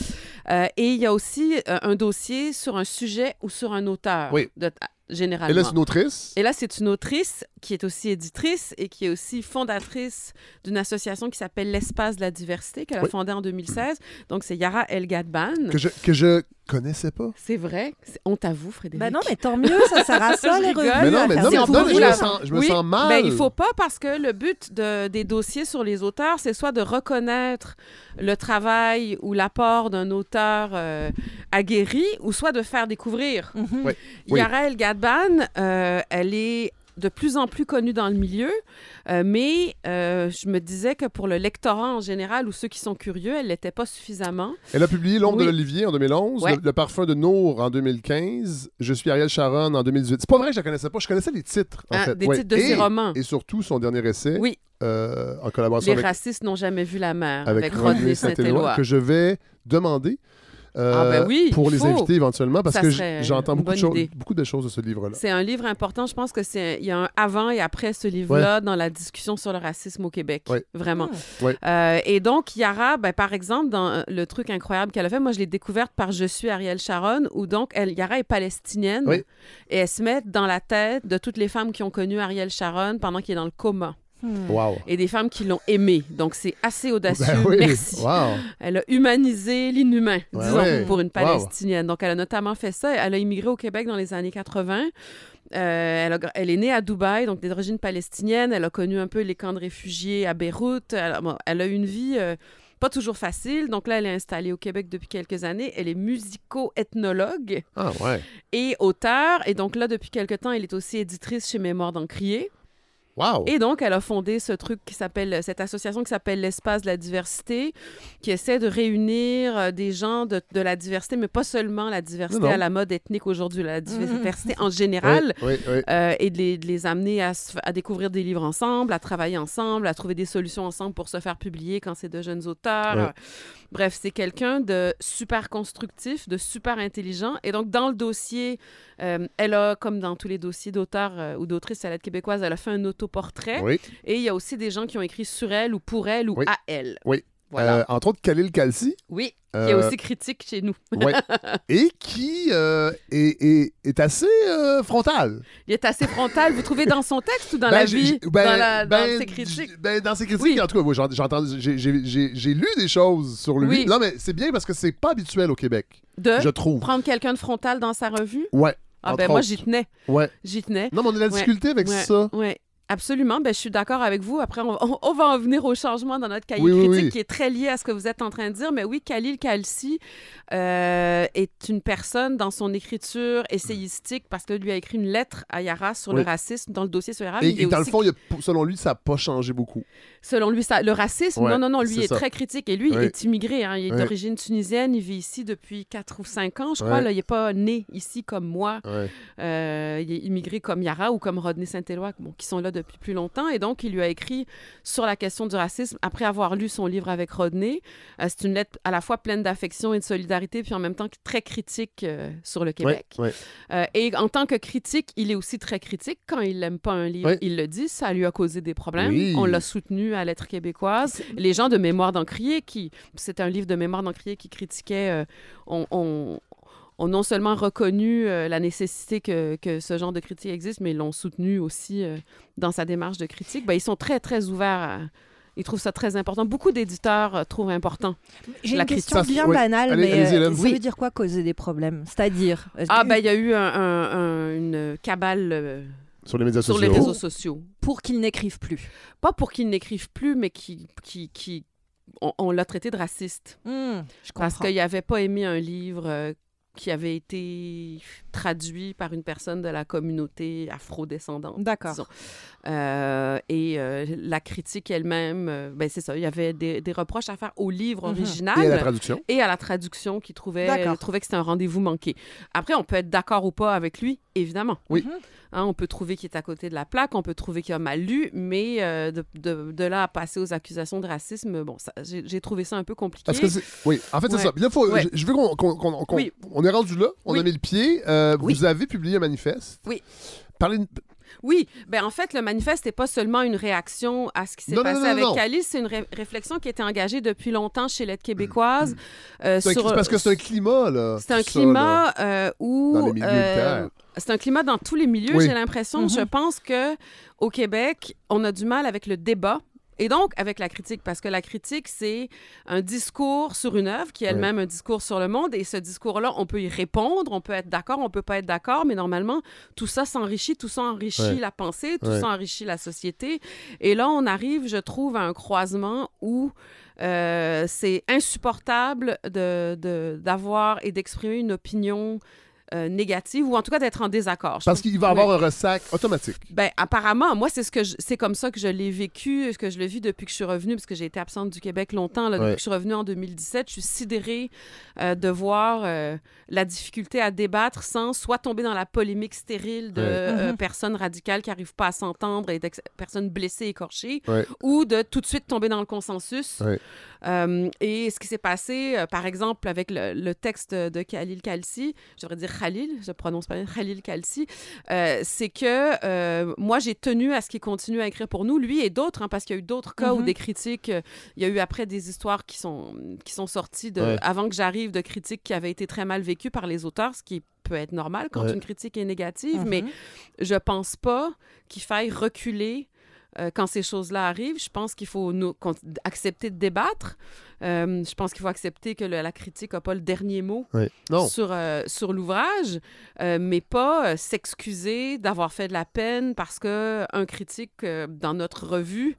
Euh, et il y a aussi euh, un dossier sur un sujet ou sur un auteur. Oui. De, généralement. Et là, c'est une autrice. Et là, c'est une autrice qui est aussi éditrice et qui est aussi fondatrice d'une association qui s'appelle l'Espace de la diversité, qu'elle a fondée en 2016. Donc, c'est Yara El Gadban. Que je, que je connaissais pas. C'est vrai. On t'avoue, Frédéric. Ben non, mais tant mieux, ça sert à ça, les revues. Mais non, mais, non, mais, non, mais je, me sens, je me sens mal. Ben, il faut pas parce que le but de, des dossiers sur les auteurs, c'est soit de reconnaître le travail ou l'apport d'un auteur euh, aguerri, ou soit de faire découvrir. Mm Yara El Gadban, euh, elle est de plus en plus connue dans le milieu, euh, mais euh, je me disais que pour le lectorat en général ou ceux qui sont curieux, elle l'était pas suffisamment. Elle a publié L'ombre de l'Olivier en 2011, le, parfum de Nour en en Je suis Ariel Sharon en 2018. C'est pas vrai que je la connaissais pas, je connaissais les titres en ah, fait. Des titres de ses romans. Et surtout son dernier essai. Oui. Euh, en collaboration les avec... Les racistes n'ont jamais vu la mer avec, avec Rodney Saint-Éloi. Que je vais demander ah ben oui, pour les inviter éventuellement parce que j'entends beaucoup, de beaucoup de choses de ce livre-là. C'est un livre important. Je pense que c'est il y a un avant et après ce livre-là dans la discussion sur le racisme au Québec. Vraiment. Euh, et donc, Yara, ben, par exemple, dans le truc incroyable qu'elle a fait, moi, je l'ai découverte par Je suis Ariel Sharon, où donc, elle, Yara est palestinienne et elle se met dans la tête de toutes les femmes qui ont connu Ariel Sharon pendant qu'il est dans le coma. Hmm. Wow. Et des femmes qui l'ont aimé. Donc, c'est assez audacieux. Ben Merci. Elle a humanisé l'inhumain, disons, pour une Palestinienne. Donc, elle a notamment fait ça. Elle a immigré au Québec dans les années 80. Euh, elle, elle, est née à Dubaï, donc d'origine palestinienne. Elle a connu un peu les camps de réfugiés à Beyrouth. Elle, a une vie euh, pas toujours facile. Donc là, elle est installée au Québec depuis quelques années. Elle est musico-ethnologue ah, ouais. et auteur. Et donc là, depuis quelques temps, elle est aussi éditrice chez Mémoire d'Encrier. Et donc, elle a fondé ce truc qui s'appelle, cette association qui s'appelle l'Espace de la diversité, qui essaie de réunir euh, des gens de, de la diversité, mais pas seulement la diversité à la mode ethnique aujourd'hui, la diversité en général, euh, et de les, de les amener à, à, découvrir des livres ensemble, à travailler ensemble, à trouver des solutions ensemble pour se faire publier quand c'est de jeunes auteurs. Bref, c'est quelqu'un de super constructif, de super intelligent. Et donc, dans le dossier, euh, elle a, comme dans tous les dossiers d'auteurs euh, ou d'autrices à l'aide québécoise, elle a fait un autoportrait. Oui. Et il y a aussi des gens qui ont écrit sur elle ou pour elle ou à elle. Oui. Euh, entre autres, Khalil Kalsi. Oui, qui est aussi critique chez nous. oui. Et qui est, est, assez frontal. Il est assez frontal. Vous trouvez dans son texte ou dans la vie? Ben, dans, la, dans ben, ses critiques? Ben, dans ses critiques, en tout cas, j'ai lu des choses sur lui. Non, mais c'est bien parce que c'est pas habituel au Québec. De je trouve. prendre quelqu'un de frontal dans sa revue? Ouais. Ah ben moi, j'y tenais. Ouais. J'y tenais. Non, mais on a la difficulté avec ça. Ouais. Absolument, ben, je suis d'accord avec vous. Après, on, va en venir au changement dans notre cahier critique qui est très lié à ce que vous êtes en train de dire. Mais oui, Khalil Kalsi euh, est une personne dans son écriture essayistique parce que lui a écrit une lettre à Yara sur le racisme dans le dossier sur Yara. Et, dans le fond, selon lui, ça n'a pas changé beaucoup. Selon lui, ça, le racisme, non, non, non, lui est, très critique. Et lui, il est immigré. Hein. il est d'origine tunisienne. Il vit ici depuis 4 ou 5 ans, je crois. Là, il n'est pas né ici comme moi. Euh, il est immigré comme Yara ou comme Rodney Saint-Éloi, bon, qui sont là depuis plus longtemps. Et donc, il lui a écrit sur la question du racisme après avoir lu son livre avec Rodney. Euh, c'est une lettre à la fois pleine d'affection et de solidarité, puis en même temps très critique euh, sur le Québec. Euh, et en tant que critique, il est aussi très critique. Quand il n'aime pas un livre, il le dit, ça lui a causé des problèmes. On l'a soutenu à Lettres québécoises. Les gens de Mémoire d'Encrier, qui c'est un livre de Mémoire d'Encrier qui critiquait, on, ont non seulement reconnu euh, la nécessité que, que, ce genre de critique existe, mais l'ont soutenu aussi euh, dans sa démarche de critique. Ben, ils sont très, très ouverts Ils trouvent ça très important. Beaucoup d'éditeurs euh, trouvent important. J'ai une question bien banale, mais ça veut dire quoi causer des problèmes? C'est-à-dire Ah, ben il y a eu un, une cabale sur les, médias sur sociaux. les réseaux sociaux. Pour qu'ils n'écrivent plus. Pas pour qu'ils n'écrivent plus, mais qui, qui, qui on, l'a traité de raciste. Mmh, parce qu'il n'avait pas aimé un livre qui avait été traduit par une personne de la communauté afro-descendante. D'accord. Euh, et euh, la critique elle-même, euh, ben c'est ça, il y avait des, reproches à faire au livre mhm. original. Et à la traduction. Et à la traduction qui trouvait, trouvait que c'était un rendez-vous manqué. Après, on peut être d'accord ou pas avec lui, évidemment. Oui. Mhm. Hein, on peut trouver qu'il est à côté de la plaque, on peut trouver qu'il a mal lu, mais de, de, de, là à passer aux accusations de racisme, bon, j'ai trouvé ça un peu compliqué. Parce que oui, en fait, c'est ça. Là, faut, je, veux qu'on on est rendu là, on a mis le pied. Vous avez publié un manifeste. Oui. Parlez, oui, ben en fait, le manifeste n'est pas seulement une réaction à ce qui s'est passé avec Cali, c'est une réflexion qui a été engagée depuis longtemps chez l'aide québécoise. Mm. Euh, parce que c'est un climat, là. C'est un climat euh, où... Dans les milieux euh, c'est un climat dans tous les milieux, j'ai l'impression. Mm-hmm. Je pense que au Québec, on a du mal avec le débat et donc, avec la critique, parce que la critique, c'est un discours sur une œuvre qui est elle-même un discours sur le monde. Et ce discours-là, on peut y répondre, on peut être d'accord, on peut pas être d'accord, mais normalement, tout ça s'enrichit, tout ça enrichit la pensée, tout ça enrichit la société. Et là, on arrive, je trouve, à un croisement où euh, c'est insupportable d'avoir de, et d'exprimer une opinion euh, négative ou en tout cas d'être en désaccord. Parce qu'il va avoir un ressac automatique. Ben apparemment, moi c'est ce que c'est comme ça que je l'ai vécu, ce que je l'ai vu depuis que je suis revenue parce que j'ai été absente du Québec longtemps depuis que je suis revenue en 2017, je suis sidérée euh, de voir euh, la difficulté à débattre sans soit tomber dans la polémique stérile de mm-hmm. personnes radicales qui n'arrivent pas à s'entendre et de personnes blessées écorchées ou de tout de suite tomber dans le consensus. et ce qui s'est passé par exemple avec le, le texte de Khalil Kalsi, je devrais dire Khalil, je prononce pas bien, Khalil Kalsi, euh, c'est que euh, moi, j'ai tenu à ce qu'il continue à écrire pour nous, lui et d'autres, hein, parce qu'il y a eu d'autres cas où mhm. des critiques, euh, il y a eu après des histoires qui sont, qui sont sorties de, avant que j'arrive de critiques qui avaient été très mal vécues par les auteurs, ce qui peut être normal quand une critique est négative, mais mhm. je pense pas qu'il faille reculer quand ces choses-là arrivent. Je pense qu'il faut nous, accepter de débattre. Euh, je pense qu'il faut accepter que la critique n'a pas le dernier mot sur, euh, sur l'ouvrage, euh, mais pas s'excuser d'avoir fait de la peine parce qu'un critique dans notre revue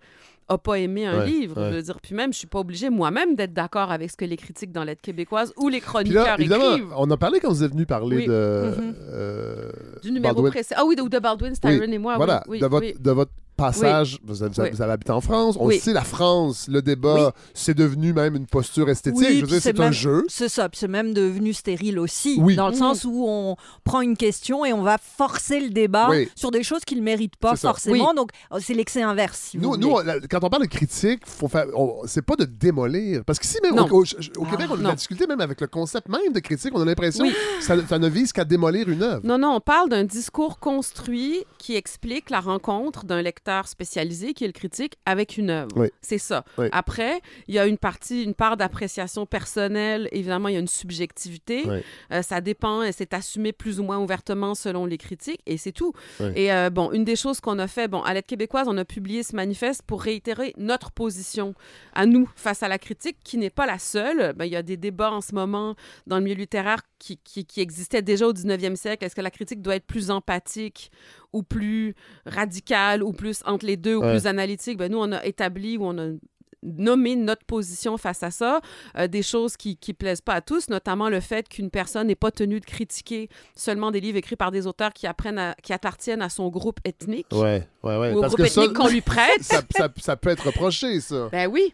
n'a pas aimé un livre. Je veux dire, puis même, je suis pas obligée moi-même d'être d'accord avec ce que les critiques dans l'aide québécoise ou les chroniqueurs écrivent. On a parlé quand vous êtes venu parler de... Mm-hmm. du numéro précédent. Ah oui, de, de Baldwin, Styron et moi. Voilà, oui, de, votre, de votre passage, vous, avez, vous, habité en France, on sait la France, le débat, c'est devenu même une posture esthétique. je c'est un jeu. C'est ça, c'est même devenu stérile aussi, dans le mmh. sens où on prend une question et on va forcer le débat sur des choses qu'il ne méritent pas forcément. Donc, oh, c'est l'excès inverse. nous, nous, quand on parle de critique, faut faire, c'est pas de démolir. Parce qu'ici, même au, Québec, on a la difficulté même avec le concept même de critique. On a l'impression que ça, ça, ne vise qu'à démolir une œuvre. Non, non, on parle d'un discours construit qui explique la rencontre d'un lecteur spécialisé qui est le critique avec une œuvre. C'est ça. Après, il y a une partie, une part d'appréciation personnelle. Évidemment, il y a une subjectivité. Euh, ça dépend, c'est assumé plus ou moins ouvertement selon les critiques et c'est tout. Et euh, bon, une des choses qu'on a fait, bon, à l'aide québécoise, on a publié ce manifeste pour réitérer notre position à nous face à la critique, qui n'est pas la seule. Ben, il y a des débats en ce moment dans le milieu littéraire qui, qui, qui existaient déjà au 19e siècle. Est-ce que la critique doit être plus empathique ou plus radical ou plus entre les deux ou plus analytique, ben nous, on a établi ou on a nommé notre position face à ça, euh, des choses qui ne plaisent pas à tous, notamment le fait qu'une personne n'est pas tenue de critiquer seulement des livres écrits par des auteurs qui, apprennent qui appartiennent à son groupe ethnique. Ouais, ouais, ouais. Ou au groupe ethnique qu'on lui prête. ça, ça, ça, peut être reproché, ça. Ben oui.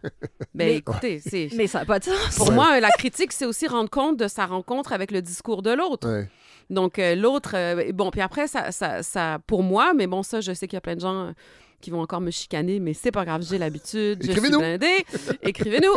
Ben écoutez, c'est... Mais ça n'a pas de sens. Pour moi, la critique, c'est aussi rendre compte de sa rencontre avec le discours de l'autre. Donc, euh, l'autre, euh, bon, puis après, ça, ça, ça, pour moi, mais bon, ça, je sais qu'il y a plein de gens qui vont encore me chicaner, mais c'est pas grave, j'ai l'habitude, blindée. Écrivez-nous.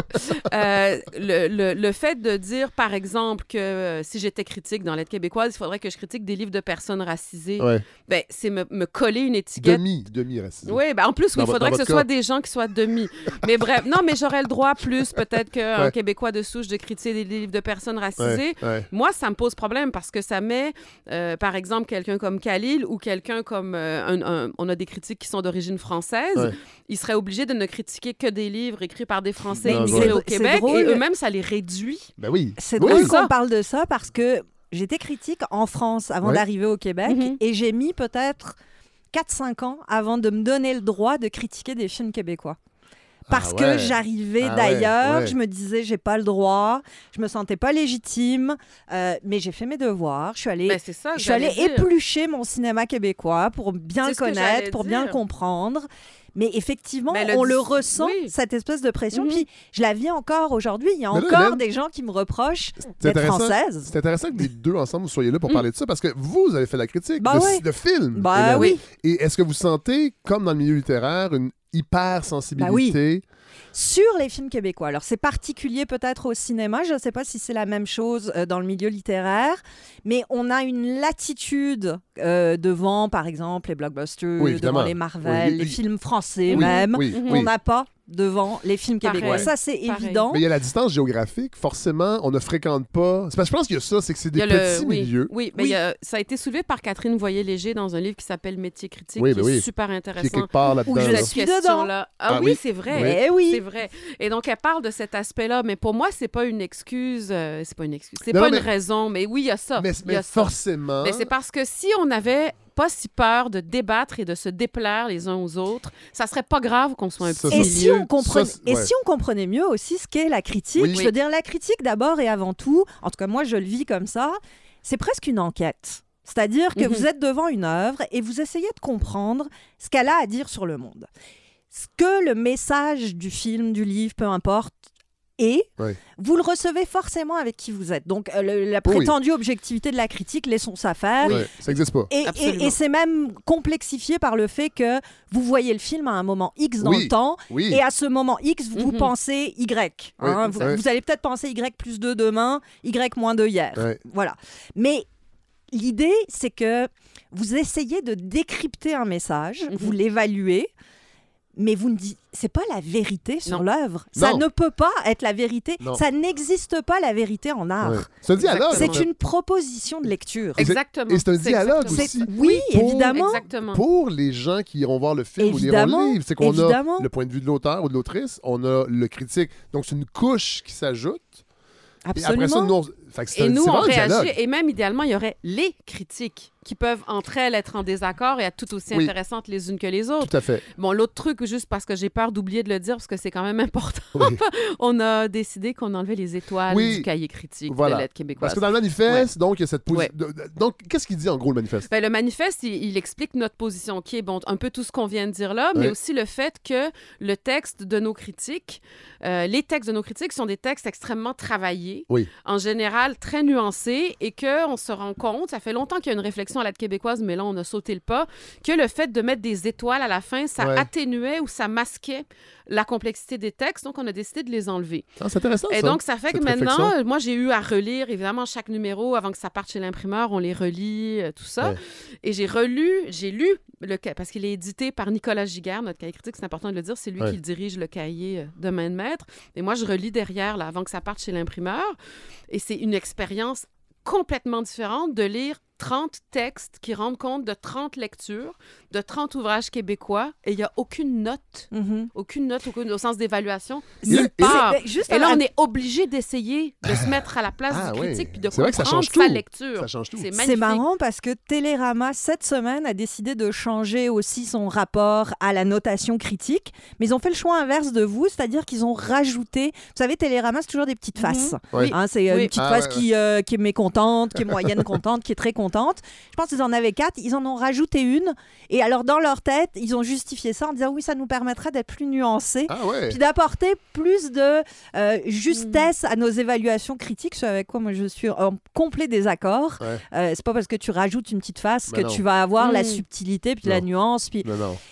Euh, le, le, fait de dire, par exemple, que euh, si j'étais critique dans l'aide québécoise, il faudrait que je critique des livres de personnes racisées, ben, c'est me, me, coller une étiquette. Demi, demi racisé. Oui, ben, en plus, il faudrait que ce soit des gens qui soient demi. mais bref, non, mais j'aurais le droit plus, peut-être qu'un Québécois de souche, de critiquer des, livres de personnes racisées. Moi, ça me pose problème parce que ça met, euh, par exemple, quelqu'un comme Khalil ou quelqu'un comme. un, on a des critiques qui sont d'origine française, ils seraient obligés de ne critiquer que des livres écrits par des Français immigrés au Québec. Et eux-mêmes, ça les réduit. Ben oui. C'est drôle qu'on parle de ça parce que j'étais critique en France avant d'arriver au Québec mhm. et j'ai mis peut-être 4-5 ans avant de me donner le droit de critiquer des films québécois. Parce ah que j'arrivais ah d'ailleurs, je me disais j'ai pas le droit, je me sentais pas légitime, euh, mais j'ai fait mes devoirs. Je suis allée, ben, je suis allée éplucher mon cinéma québécois pour bien le connaître, pour bien le comprendre. Mais effectivement, on le ressent, cette espèce de pression. Mhm. Puis je la vis encore aujourd'hui. Il y a encore des gens qui me reprochent d'être française. C'est intéressant que les deux ensemble, vous soyez là pour mhm. parler de ça parce que vous, avez fait la critique bah de, film. Bah oui. Et est-ce que vous sentez, comme dans le milieu littéraire, une hypersensibilité. Bah sur les films québécois. Alors c'est particulier peut-être au cinéma, je ne sais pas si c'est la même chose euh, dans le milieu littéraire, mais on a une latitude euh, devant, par exemple, les blockbusters, devant les Marvel, les films français même, on n'a pas devant les films québécois. Ça, c'est évident. Mais il y a la distance géographique. Forcément, on ne fréquente pas. je pense qu'il y a ça, c'est que c'est des petits milieux. Oui, mais ça a été soulevé par Catherine Voyer-Léger dans un livre qui s'appelle Métier critique, qui est super intéressant. Qui est quelque part là-dedans. je suis dedans. Ah, ah, oui, c'est vrai. oui. C'est vrai. Et donc, elle parle de cet aspect-là. Mais pour moi, c'est pas une excuse. Euh, c'est pas une excuse. C'est pas une raison. Mais oui, il y a ça. Mais, mais forcément. Mais c'est parce que si on avait pas si peur de débattre et de se déplaire les uns aux autres, ça serait pas grave qu'on soit un petit et Si on comprenait, Et si on comprenait mieux aussi ce qu'est la critique, je veux dire, la critique d'abord et avant tout, en tout cas moi je le vis comme ça, c'est presque une enquête. C'est-à-dire que mhm. vous êtes devant une œuvre et vous essayez de comprendre ce qu'elle a à dire sur le monde. Ce que le message du film, du livre, peu importe, et vous le recevez forcément avec qui vous êtes. Donc, euh, la prétendue objectivité de la critique, laissons ça faire. ça n'existe pas. Et, c'est même complexifié par le fait que vous voyez le film à un moment X dans le temps, et à ce moment X, vous mhm. pensez Y. Hein. vous, allez peut-être penser Y plus 2 demain, Y moins 2 hier. Voilà. Mais l'idée, c'est que vous essayez de décrypter un message, mhm. vous l'évaluez, mais vous ne dites, c'est pas la vérité sur l'œuvre. Ça ne peut pas être la vérité. Ça n'existe pas la vérité en art. C'est dialogue. C'est une proposition de lecture. Exactement. Et c'est un dialogue aussi. Oui, évidemment. Pour les gens qui iront voir le film ou lire le livre, c'est qu'on a le point de vue de l'auteur ou de l'autrice, on a le critique. Donc c'est une couche qui s'ajoute. Absolument. Et après ça, nous, et nous on réagit. Et même idéalement, il y aurait les critiques qui peuvent entre elles être en désaccord et être tout aussi intéressantes les unes que les autres. Tout à fait. Bon, l'autre truc, juste parce que j'ai peur d'oublier de le dire, parce que c'est quand même important, on a décidé qu'on enlevait les étoiles du cahier critique de l'aide québécoise. Parce que dans le manifeste, donc, il y a cette position. Donc, qu'est-ce qu'il dit en gros, le manifeste? Ben, le manifeste, il, explique notre position, qui est bon, un peu tout ce qu'on vient de dire là, mais aussi le fait que le texte de nos critiques, euh, les textes de nos critiques sont des textes extrêmement travaillés, en général très nuancés, et qu'on se rend compte, ça fait longtemps qu'il y a une réflexion à la québécoise, mais là, on a sauté le pas, que le fait de mettre des étoiles à la fin, ça atténuait ou ça masquait la complexité des textes, donc on a décidé de les enlever. Ah, c'est intéressant. Et donc, ça fait que maintenant, moi, j'ai eu à relire, évidemment, chaque numéro avant que ça parte chez l'imprimeur, on les relit, euh, tout ça. Et j'ai relu, j'ai lu, le parce qu'il est édité par Nicolas Giguère, notre cahier critique, c'est important de le dire, c'est lui qui dirige le cahier euh, de main de maître. Et moi, je relis derrière, là, avant que ça parte chez l'imprimeur. Et c'est une expérience complètement différente de lire 30 textes qui rendent compte de 30 lectures, de 30 ouvrages québécois, et il n'y a aucune note, mhm. aucune note au sens d'évaluation, nulle part. Et, là, on est obligé d'essayer de se mettre à la place ah du critique puis de comprendre sa lecture. C'est marrant parce que Télérama, cette semaine, a décidé de changer aussi son rapport à la notation critique, mais ils ont fait le choix inverse de vous, c'est-à-dire qu'ils ont rajouté... Vous savez, Télérama, c'est toujours des petites mhm. faces. Hein, c'est une petite ah face Qui, euh, qui est mécontente, qui est moyenne contente, qui est très contente je pense qu'ils en avaient quatre. Ils en ont rajouté une. Et alors, dans leur tête, ils ont justifié ça en disant oui, ça nous permettrait d'être plus nuancés. Ah puis d'apporter plus de euh, justesse à nos évaluations critiques, ce avec quoi moi je suis en complet désaccord. Euh, c'est pas parce que tu rajoutes une petite face que tu vas avoir la mm. subtilité puis la nuance. Puis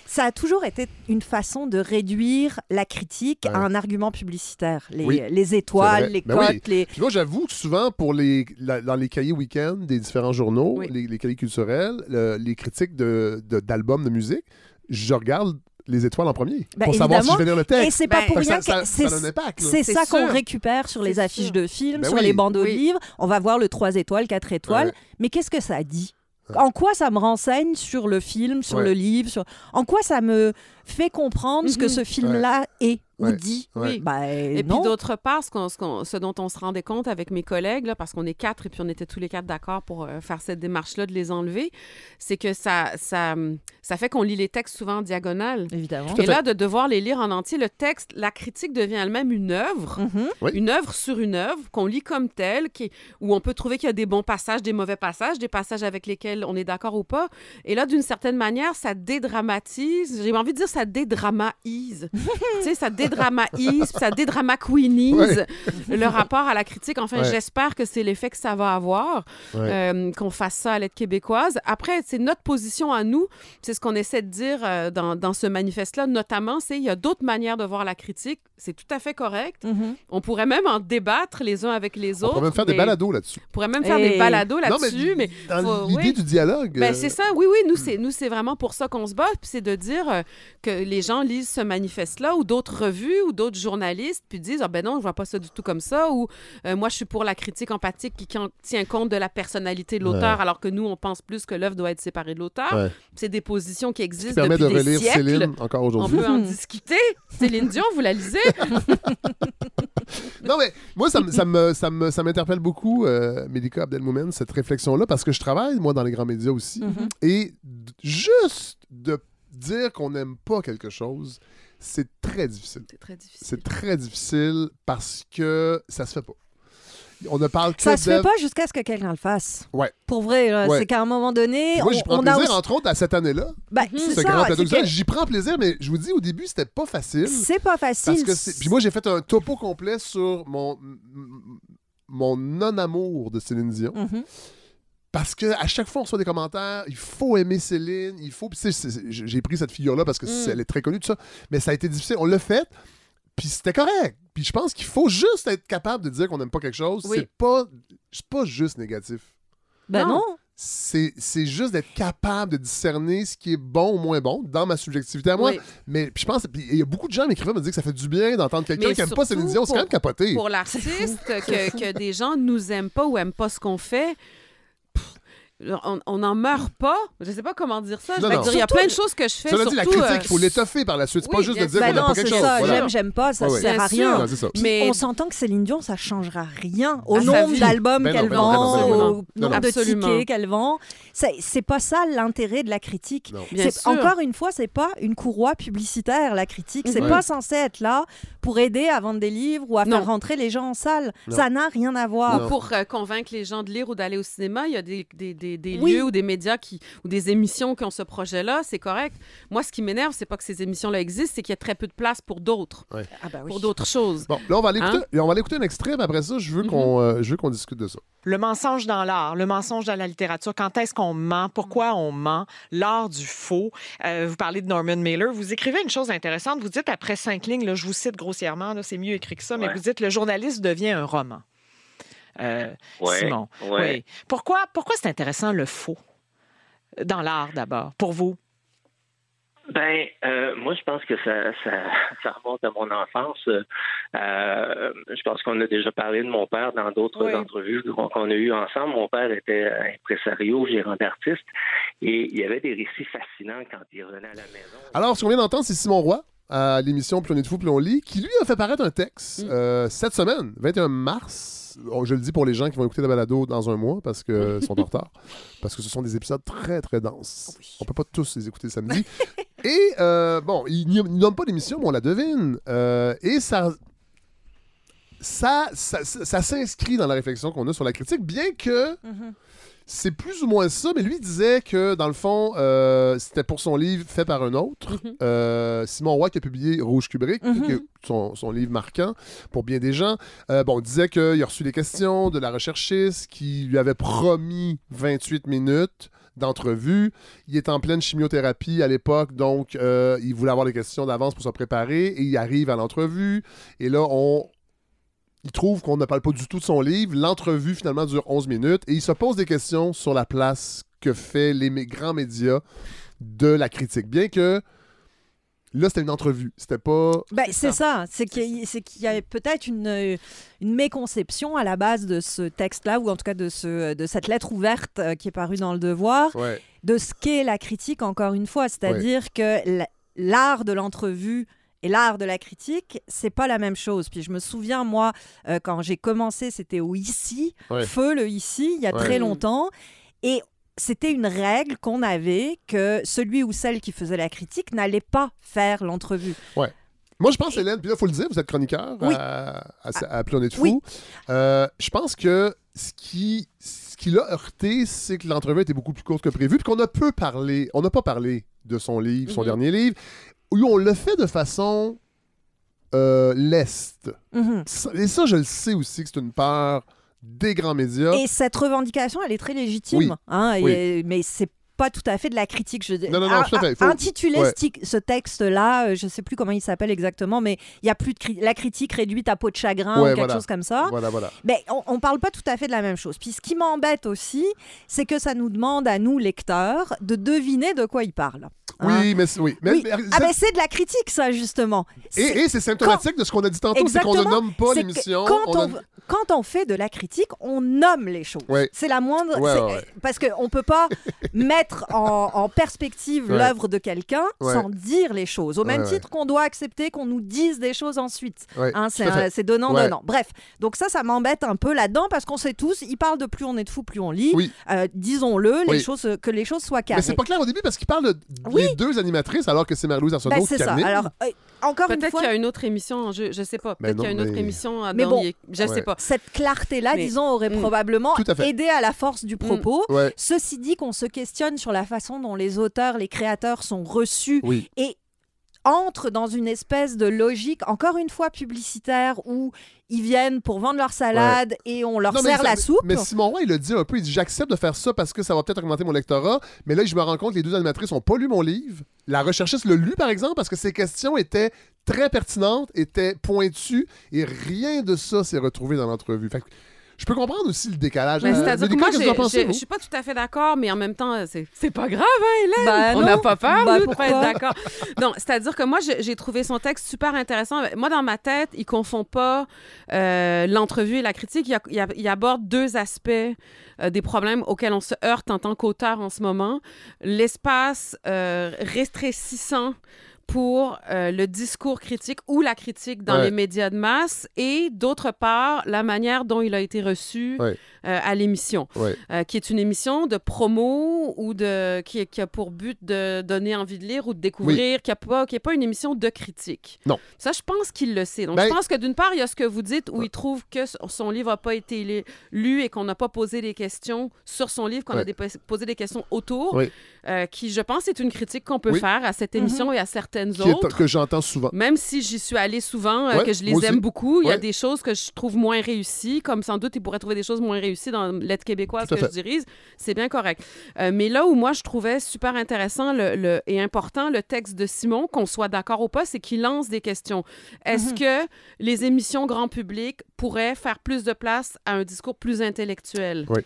ça a toujours été une façon de réduire la critique à un argument publicitaire. Les, les étoiles, les ben cotes. Les... moi, j'avoue que souvent, pour les, dans les cahiers week-end des différents journaux, les, les cahiers culturels, les critiques d'albums de, de, musique, je regarde les étoiles en premier ben, pour savoir si je vais lire le texte. Et c'est pas ben, pour rien que c'est ça, qu'on récupère sur les affiches de films, ben sur les bandeaux de livres. On va voir le 3 étoiles, 4 étoiles. Mais qu'est-ce que ça dit en quoi ça me renseigne sur le film, sur le livre, sur... en quoi ça me fait comprendre ce que mhm. ce film-là est? Ou dit. Oui. Ben, et puis d'autre part, ce, ce, dont on se rendait compte avec mes collègues, là, parce qu'on est quatre et puis on était tous les quatre d'accord pour euh, faire cette démarche-là de les enlever, c'est que ça, ça, ça fait qu'on lit les textes souvent en diagonale. Évidemment. Et là, de devoir les lire en entier, le texte, la critique devient elle-même une œuvre, mhm. une œuvre sur une œuvre qu'on lit comme telle, qui, où on peut trouver qu'il y a des bons passages, des mauvais passages, des passages avec lesquels on est d'accord ou pas. Et là, d'une certaine manière, ça dédramatise, j'ai envie de dire ça dédramatise. tu sais, ça dédramatise ça dédramaqueenise le rapport à la critique. Enfin, j'espère que c'est l'effet que ça va avoir, euh, qu'on fasse ça à l'aide québécoise. Après, c'est notre position à nous. C'est ce qu'on essaie de dire euh, dans, dans, ce manifeste-là, notamment, c'est il y a d'autres manières de voir la critique. C'est tout à fait correct. Mm-hmm. On pourrait même en débattre les uns avec les autres. On pourrait même faire des balados là-dessus. On pourrait même faire des balados là-dessus. mais, dans l'idée du dialogue. Ben, c'est ça, oui, oui. Nous, c'est, nous, c'est vraiment pour ça qu'on se bat. Puis c'est de dire euh, que les gens lisent ce manifeste-là ou d'autres revues ou d'autres journalistes, puis disent, ah ben non, je vois pas ça du tout comme ça. Ou euh, moi, je suis pour la critique empathique qui, tient compte de la personnalité de l'auteur, alors que nous, on pense plus que l'œuvre doit être séparée de l'auteur. C'est des positions qui existent depuis de des relire siècles. Céline encore aujourd'hui. On peut en discuter. Céline Dion, vous la lisez? non, mais moi, ça, ça me, ça, me, ça m'interpelle beaucoup, euh, Médica Abdelmoumen, cette réflexion-là, parce que je travaille, moi, dans les grands médias aussi. Mm-hmm. Et juste de dire qu'on n'aime pas quelque chose, c'est très difficile. C'est très difficile. C'est très difficile parce que ça se fait pas. On ne parle que Ça se fait pas jusqu'à ce que quelqu'un le fasse. Ouais. Pour vrai, c'est qu'à un moment donné. moi, j'y prends plaisir, entre autres, à cette année-là. Ben, c'est grand J'y prends plaisir, mais je vous dis, au début, c'était pas facile. C'est pas facile. Parce que Puis moi, j'ai fait un topo complet sur mon, mon non-amour de Céline Dion. Mm-hmm. Parce que à chaque fois on reçoit des commentaires, il faut aimer Céline, il faut. J'ai pris cette figure-là parce que mm. elle est très connue, tout ça. Mais ça a été difficile. On l'a fait, puis c'était correct. Puis je pense qu'il faut juste être capable de dire qu'on n'aime pas quelque chose. C'est pas, pas juste négatif. Ben non. C'est juste d'être capable de discerner ce qui est bon ou moins bon dans ma subjectivité à moi. Mais je pense, il y a beaucoup de gens m'écrivaient me dire que ça fait du bien d'entendre quelqu'un qui n'aime pas Céline Dion. C'est quand même capoté. Pour l'artiste, que, que des gens nous aiment pas ou aiment pas ce qu'on fait, on n'en meurt pas. Je sais pas comment dire ça. Je vais dire, il y a plein de choses que je fais. Cela dit, la critique, il faut l'étoffer par la suite. C'est pas juste de dire qu'on n'a pas quelque chose. Ça. J'aime, j'aime pas, ça ne sert à rien. mais on s'entend que Céline Dion, ça changera rien au nombre d'albums qu'elle vend, au nombre de tickets qu'elle vend. C'est pas ça l'intérêt de la critique. Encore une fois, c'est pas une courroie publicitaire, la critique. C'est pas censé être là pour aider à vendre des livres ou à faire rentrer les gens en salle. Ça n'a rien à voir. Ou pour euh, convaincre les gens de lire ou d'aller au cinéma, il y a des des, lieux ou des médias qui, ou des émissions qui ont ce projet-là, c'est correct. Moi, ce qui m'énerve, c'est pas que ces émissions-là existent, c'est qu'il y a très peu de place pour d'autres, ah ben pour d'autres choses. Bon, là, on va aller écouter, hein? on va écouter un extrait, mais après ça, je veux qu'on mhm. euh, qu'on discute de ça. Le mensonge dans l'art, le mensonge dans la littérature. Quand est-ce qu'on ment? Pourquoi on ment? L'art du faux? Euh, vous parlez de Norman Mailer. Vous écrivez une chose intéressante. Vous dites après cinq lignes, là, je vous cite grossièrement, c'est mieux écrit que ça, mais vous dites le journaliste devient un roman. Euh, Simon. Oui. Pourquoi, pourquoi c'est intéressant le faux? Dans l'art d'abord, pour vous? Ben, euh, moi, je pense que ça, ça, remonte à mon enfance. Euh, je pense qu'on a déjà parlé de mon père dans d'autres entrevues qu'on a eues ensemble. Mon père était impresario, gérant d'artiste, et il y avait des récits fascinants quand il revenait à la maison. Alors, ce qu'on vient d'entendre, c'est Simon Roy à l'émission Plus on est de fou, plus on lit, qui lui a fait paraître un texte mm. cette semaine, 21 mars je le dis pour les gens qui vont écouter la balado dans un mois parce qu'ils sont en retard. Parce que ce sont des épisodes très, très denses. On On peut pas tous les écouter samedi. et euh, bon, ne donnent pas d'émission, mais on la devine. Euh, et ça, ça, ça, s'inscrit dans la réflexion qu'on a sur la critique, bien que. Mm-hmm. C'est plus ou moins ça, mais lui disait que, dans le fond, euh, c'était pour son livre fait par un autre, mhm. euh, Simon Roy, qui a publié Rouge Kubrick, mhm. son, livre marquant pour bien des gens. Euh, bon, disait qu'il a reçu des questions de la recherchiste qui lui avait promis 28 minutes d'entrevue. Il est en pleine chimiothérapie à l'époque, donc il voulait avoir des questions d'avance pour se préparer et il arrive à l'entrevue. Et là, on, il trouve qu'on ne parle pas du tout de son livre. L'entrevue, finalement, dure 11 minutes et il se pose des questions sur la place que fait les grands médias de la critique. Bien que là, c'était une entrevue. C'était pas. Ben, c'est ça. C'est qu'il y, a, peut-être une, une, méconception à la base de ce texte-là, ou en tout cas de, ce, de cette lettre ouverte euh, qui est parue dans Le Devoir, de ce qu'est la critique, encore une fois. C'est-à-dire que l'art de l'entrevue et l'art de la critique, c'est pas la même chose. Puis je me souviens, moi, euh, quand j'ai commencé, c'était au Ici, Feu le Ici, il y a très longtemps. Et c'était une règle qu'on avait que celui ou celle qui faisait la critique n'allait pas faire l'entrevue. Ouais. Moi, je pense, Hélène, puis là, il faut le dire, vous êtes chroniqueur à, à, à Planète Fou. Euh, je pense que ce qui, ce qui l'a heurté, c'est que l'entrevue était beaucoup plus courte que prévu, puis qu'on a peu parlé, on n'a pas parlé de son livre, son mm-hmm. dernier livre, oui, on le fait de façon euh, l'Est. Mhm. Et ça, je le sais aussi que c'est une peur des grands médias. Et cette revendication, elle est très légitime. Hein, mais c'est pas tout à fait de la critique. Je... Non, non, non, tout à fait. Intituler ce texte-là, euh, je sais plus comment il s'appelle exactement, mais il y a plus de la critique réduite à peau de chagrin ou quelque chose comme ça. Voilà, voilà. Mais on, ne parle pas tout à fait de la même chose. Puis ce qui m'embête aussi, c'est que ça nous demande à nous lecteurs de deviner de quoi il parle. Hein? Oui, mais oui. Mais, Ah, c'est de la critique, ça, justement. Et, c'est symptomatique de ce qu'on a dit tantôt, c'est qu'on ne nomme pas l'émission. Quand, quand, on fait de la critique, on nomme les choses. C'est la moindre. Parce qu'on ne peut pas mettre en, perspective l'œuvre de quelqu'un sans dire les choses. Au même titre qu'on doit accepter qu'on nous dise des choses ensuite. Hein, c'est donnant-donnant. Bref, donc ça, ça m'embête un peu là-dedans parce qu'on sait tous, il parle de plus on est de fou, plus on lit. Euh, disons-le, choses, que les choses soient carrées. Mais c'est pas clair au début parce qu'il parle de les deux animatrices alors que c'est Marie-Louise Arsenault ben, c'est ça. Alors, euh, encore une fois... Peut-être qu'il y a une autre émission, je, je sais pas. Peut-être qu'il y a une autre émission mais bon, je sais pas. Cette clarté-là, disons, aurait mm. probablement aidé à la force du mm. propos. Ceci dit, qu'on se questionne sur la façon dont les auteurs, les créateurs sont reçus et entrent dans une espèce de logique, encore une fois publicitaire, où ils viennent pour vendre leur salade et on leur sert la soupe. Mais Simon Roy, il le dit un peu, il dit j'accepte de faire ça parce que ça va peut-être augmenter mon lectorat, mais là, je me rends compte que les deux animatrices n'ont pas lu mon livre. La recherchiste l'a lu, par exemple, parce que ses questions étaient très pertinentes, étaient pointues, et rien de ça s'est retrouvé dans l'entrevue. Fait je peux comprendre aussi le décalage. Mais c'est-à-dire que moi, je suis pas tout à fait d'accord, mais en même temps, c'est pas grave, hein, Hélène? Ben On n'a pas peur, ben, de pas être d'accord. non, c'est-à-dire que moi, j'ai trouvé son texte super intéressant. Moi, dans ma tête, il confond pas euh, l'entrevue et la critique. Il, il, aborde deux aspects euh, des problèmes auxquels on se heurte en tant qu'auteur en ce moment. L'espace euh, pour euh, le discours critique ou la critique dans les médias de masse et d'autre part la manière dont il a été reçu à l'émission, euh, qui est une émission de promo ou de qui, qui, a pour but de donner envie de lire ou de découvrir, qui n'est pas, qui est pas une émission de critique. Non. Ça, je pense qu'il le sait. Donc, je ben pense que d'une part, il y a ce que vous dites où il trouve que son livre n'a pas été lu et qu'on n'a pas posé des questions sur son livre, qu'on a posé des questions autour, qui, je pense, est une critique qu'on peut faire à cette émission mm-hmm. et à certaines que j'entends souvent. Même si j'y suis allée souvent, euh, que je les aime beaucoup, il y a des choses que je trouve moins réussies, comme sans doute il pourrait trouver des choses moins réussies dans l'aide québécoise que je dirige. C'est bien correct. Euh, mais là où moi je trouvais super intéressant le, et important le texte de Simon, qu'on soit d'accord ou pas, c'est qu'il lance des questions. Est-ce mhm. que les émissions grand public pourraient faire plus de place à un discours plus intellectuel? Oui.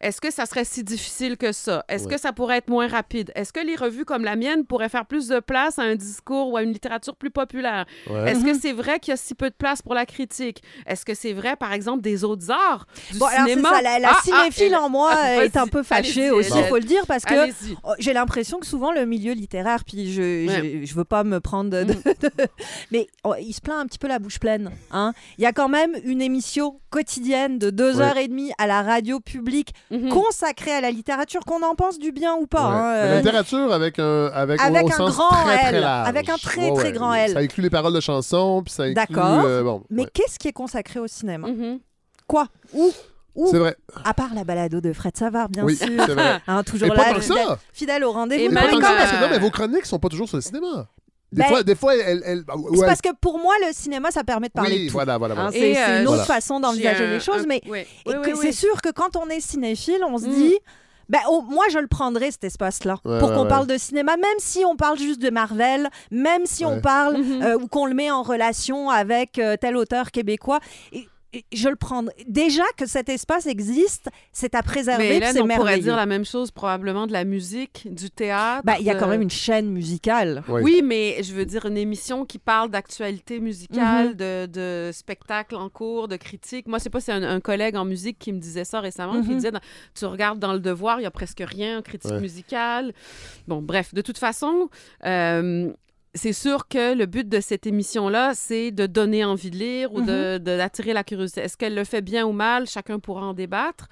Est-ce que ça serait si difficile que ça? Est-ce que ça pourrait être moins rapide? Est-ce que les revues comme la mienne pourraient faire plus de place à un discours ou à une littérature plus populaire? Est-ce que mhm. c'est vrai qu'il y a si peu de place pour la critique? Est-ce que c'est vrai, par exemple, des autres arts? Du cinéma? Ça, la, la ah, ah, cinéphile en moi est un peu fâchée aussi, il faut le dire, parce que oh, j'ai l'impression que souvent le milieu littéraire, puis je, je, veux pas me prendre de... Mm. mais oh, il se plaint un petit peu la bouche pleine. Hein? Il y a quand même une émission quotidienne de deux heures et demie à la radio publique Mhm. consacré à la littérature, qu'on en pense du bien ou pas. Hein, la euh, littérature avec un, avec, un grand très, L, avec un très très grand L. Ça inclut les paroles de chansons, puis ça inclut. D'accord. Euh, bon, Mais qu'est-ce qui est consacré au cinéma? Mhm. Quoi? Où? C'est vrai. À part la balado de Fred Savard, bien oui, sûr. C'est vrai. Hein, toujours là, fidèle, fidèle, au rendez-vous. Mais, non, mais vos chroniques sont pas toujours sur le cinéma. Des, ben, fois, des fois, elle. elle bah, C'est parce que pour moi, le cinéma, ça permet de parler oui, de tout. Voilà, voilà, voilà. c'est euh, une autre façon d'envisager les choses, mais c'est sûr que quand on est cinéphile, on se mm. dit. Ben, moi, je le prendrais, cet espace-là, pour qu'on parle de cinéma, même si on parle juste de Marvel, même si on parle mm-hmm. euh, ou qu'on le met en relation avec euh, tel auteur québécois. Et, je le prends. Déjà que cet espace existe, c'est à préserver. Mais on pourrait dire la même chose probablement de la musique, du théâtre. Ben, il y a quand même une chaîne musicale. Oui. mais je veux dire une émission qui parle d'actualité musicale, mhm. de, de spectacles en cours, de critiques. Moi, c'est pas c'est un, collègue en musique qui me disait ça récemment, qui mhm. disait tu regardes dans le devoir, il y a presque rien critique musicale. Bon, bref, de toute façon. Euh, c'est sûr que le but de cette émission-là, c'est de donner envie de lire ou mm-hmm. d'attirer la curiosité. Est-ce qu'elle le fait bien ou mal? Chacun pourra en débattre.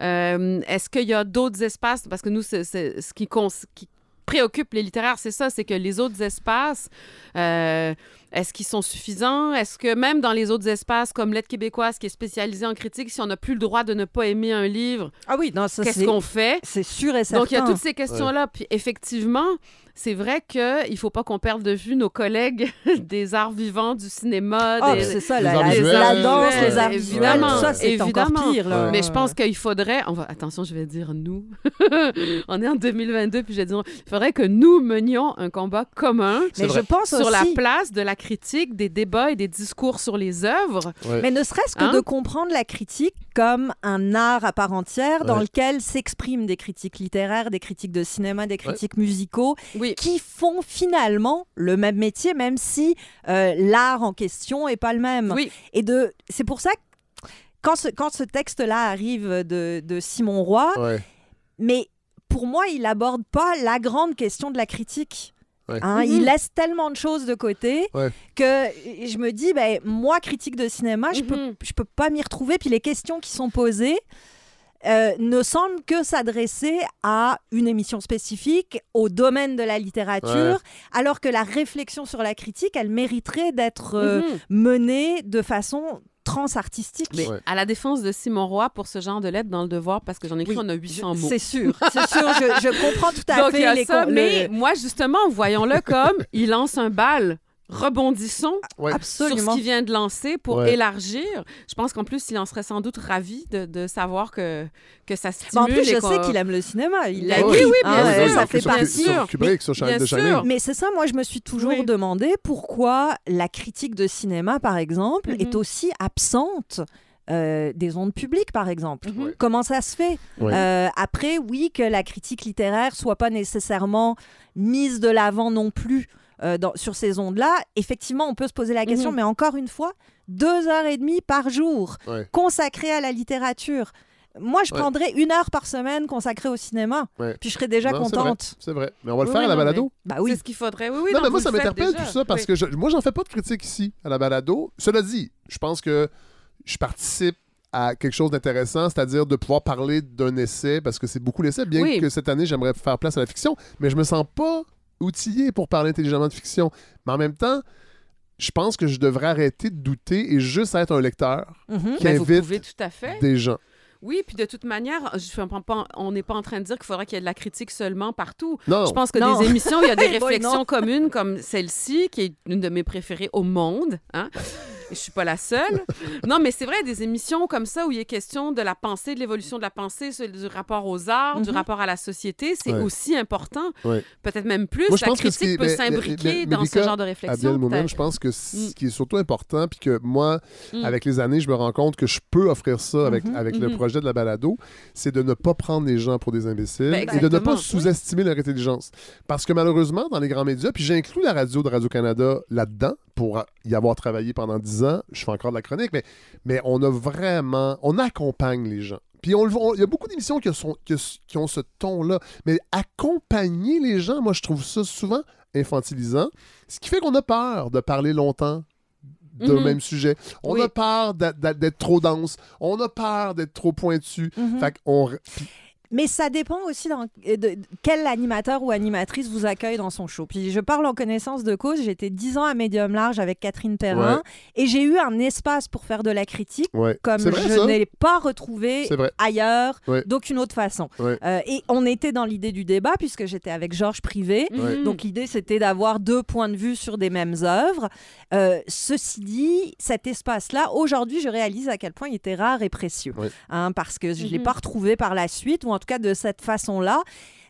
Euh, est-ce qu'il y a d'autres espaces? Parce que nous, c'est ce qui, qui préoccupe les littéraires, c'est ça, c'est que les autres espaces, euh, est-ce qu'ils sont suffisants? Est-ce que même dans les autres espaces comme l'aide québécoise qui est spécialisée en critique, si on n'a plus le droit de ne pas aimer un livre, ah oui, qu'est-ce qu'on fait? C'est sûr et certain. Donc, il y a toutes ces questions-là. Puis effectivement, c'est vrai qu'il ne faut pas qu'on perde de vue nos collègues des arts vivants, du cinéma. Oh, c'est ça, la, la, danse, les arts tout ça, c'est encore pire. Là. Mais je pense qu'il faudrait... On va, attention, je vais dire nous. on est en 2022, puis je vais dire... Il faudrait que nous menions un combat commun Mais je pense sur la place de la critique, des débats et des discours sur les œuvres. Mais ne serait-ce que hein? de comprendre la critique comme un art à part entière dans lequel s'expriment des critiques littéraires, des critiques de cinéma, des critiques musicaux. Oui qui font finalement le même métier, même si euh, l'art en question est pas le même. Oui. Et de, c'est pour ça que quand ce, quand ce texte-là arrive de, de Simon Roy, mais pour moi, il aborde pas la grande question de la critique. Hein, il mhm. laisse tellement de choses de côté que je me dis, ben, moi, critique de cinéma, je peux, mhm. je peux pas m'y retrouver. Puis les questions qui sont posées, euh, ne semble que s'adresser à une émission spécifique, au domaine de la littérature, alors que la réflexion sur la critique, elle mériterait d'être euh, mhm. menée de façon transartistique. Mais à la défense de Simon Roy pour ce genre de lettre dans le devoir, parce que j'en ai écrit, on a 800 mots. C'est sûr, c'est sûr, je, comprends tout à fait les ça, Mais moi, justement, voyons-le comme il lance un bal rebondissons sur ce qu'il vient de lancer pour élargir. Je pense qu'en plus, il en serait sans doute ravi de, savoir que, que ça stimule. en plus, je sais qu'il aime le cinéma. Il oui, oui, bien hein, sûr. Ça fait partie. Kubrick, sur de Mais c'est ça, moi, je me suis toujours demandé pourquoi la critique de cinéma, par exemple, est mhm. aussi absente. Euh, des ondes publiques, par exemple. Mhm. Comment ça se fait? Euh, Après, oui, que la critique littéraire soit pas nécessairement mise de l'avant non plus euh, sur ces ondes-là, effectivement, on peut se poser la question, mhm. mais encore une fois, deux heures et demie par jour consacrées à la littérature. Moi, je prendrais une heure par semaine consacrée au cinéma. Puis je serais déjà contente. C'est vrai. Mais on va le faire à la balado. Bah oui. C'est ce qu'il faudrait. Oui, oui, non, mais moi, ça m'interpelle tout ça parce que je, moi, j'en fais pas de critique ici à la balado. Cela dit, je pense que je participe à quelque chose d'intéressant, c'est-à-dire de pouvoir parler d'un essai, parce que c'est beaucoup l'essai, bien que cette année, j'aimerais faire place à la fiction, mais je me sens pas outillé pour parler intelligemment de fiction. Mais en même temps, je pense que je devrais arrêter de douter et juste être un lecteur mhm. qui ben, invite tout à fait. des gens. Oui, puis de toute manière, je pas, on n'est pas en train de dire qu'il faudra qu'il y ait de la critique seulement partout. Non. Je pense que des émissions, il y a des réflexions communes comme celle-ci, qui est une de mes préférées au monde. Hein? Je suis pas la seule. non, mais c'est vrai, des émissions comme ça où il est question de la pensée, de l'évolution de la pensée, du rapport aux arts, du mhm. rapport à la société, c'est aussi important. Peut-être même plus. la critique peut s'imbriquer dans ce genre de réflexion. Moment, je pense que ce mm. qui est surtout important, puis que moi, mm. avec les années, je me rends compte que je peux offrir ça avec, mhm. avec le mhm. projet de la balado, c'est de ne pas prendre les gens pour des imbéciles ben, et de ne pas sous-estimer leur intelligence. Parce que malheureusement, dans les grands médias, puis j'inclus la radio de Radio-Canada là-dedans, pour y avoir travaillé pendant ans, je fais encore de la chronique, mais, mais on a vraiment, on accompagne les gens. Puis on, il y a beaucoup d'émissions qui, qui, ont ce ton-là. Mais accompagner les gens, moi, je trouve ça souvent infantilisant. Ce qui fait qu'on a peur de parler longtemps d'un mhm. même sujet. On a peur d'être trop dense. On a peur d'être trop pointu. Mhm. Fait qu'on... Mais ça dépend aussi euh, de quel animateur ou animatrice vous accueille dans son show. Puis je parle en connaissance de cause. J'étais 10 ans à Médium Large avec Catherine Perrin et j'ai eu un espace pour faire de la critique comme je n'ai pas retrouvé ailleurs d'aucune autre façon. Euh, et on était dans l'idée du débat puisque j'étais avec Georges Privé. Mhm. Donc l'idée c'était d'avoir deux points de vue sur des mêmes œuvres. Euh, ceci dit, cet espace-là, aujourd'hui, je réalise à quel point il était rare et précieux. Hein, parce que je ne l'ai mhm. pas retrouvé par la suite ou en tout cas de cette façon-là.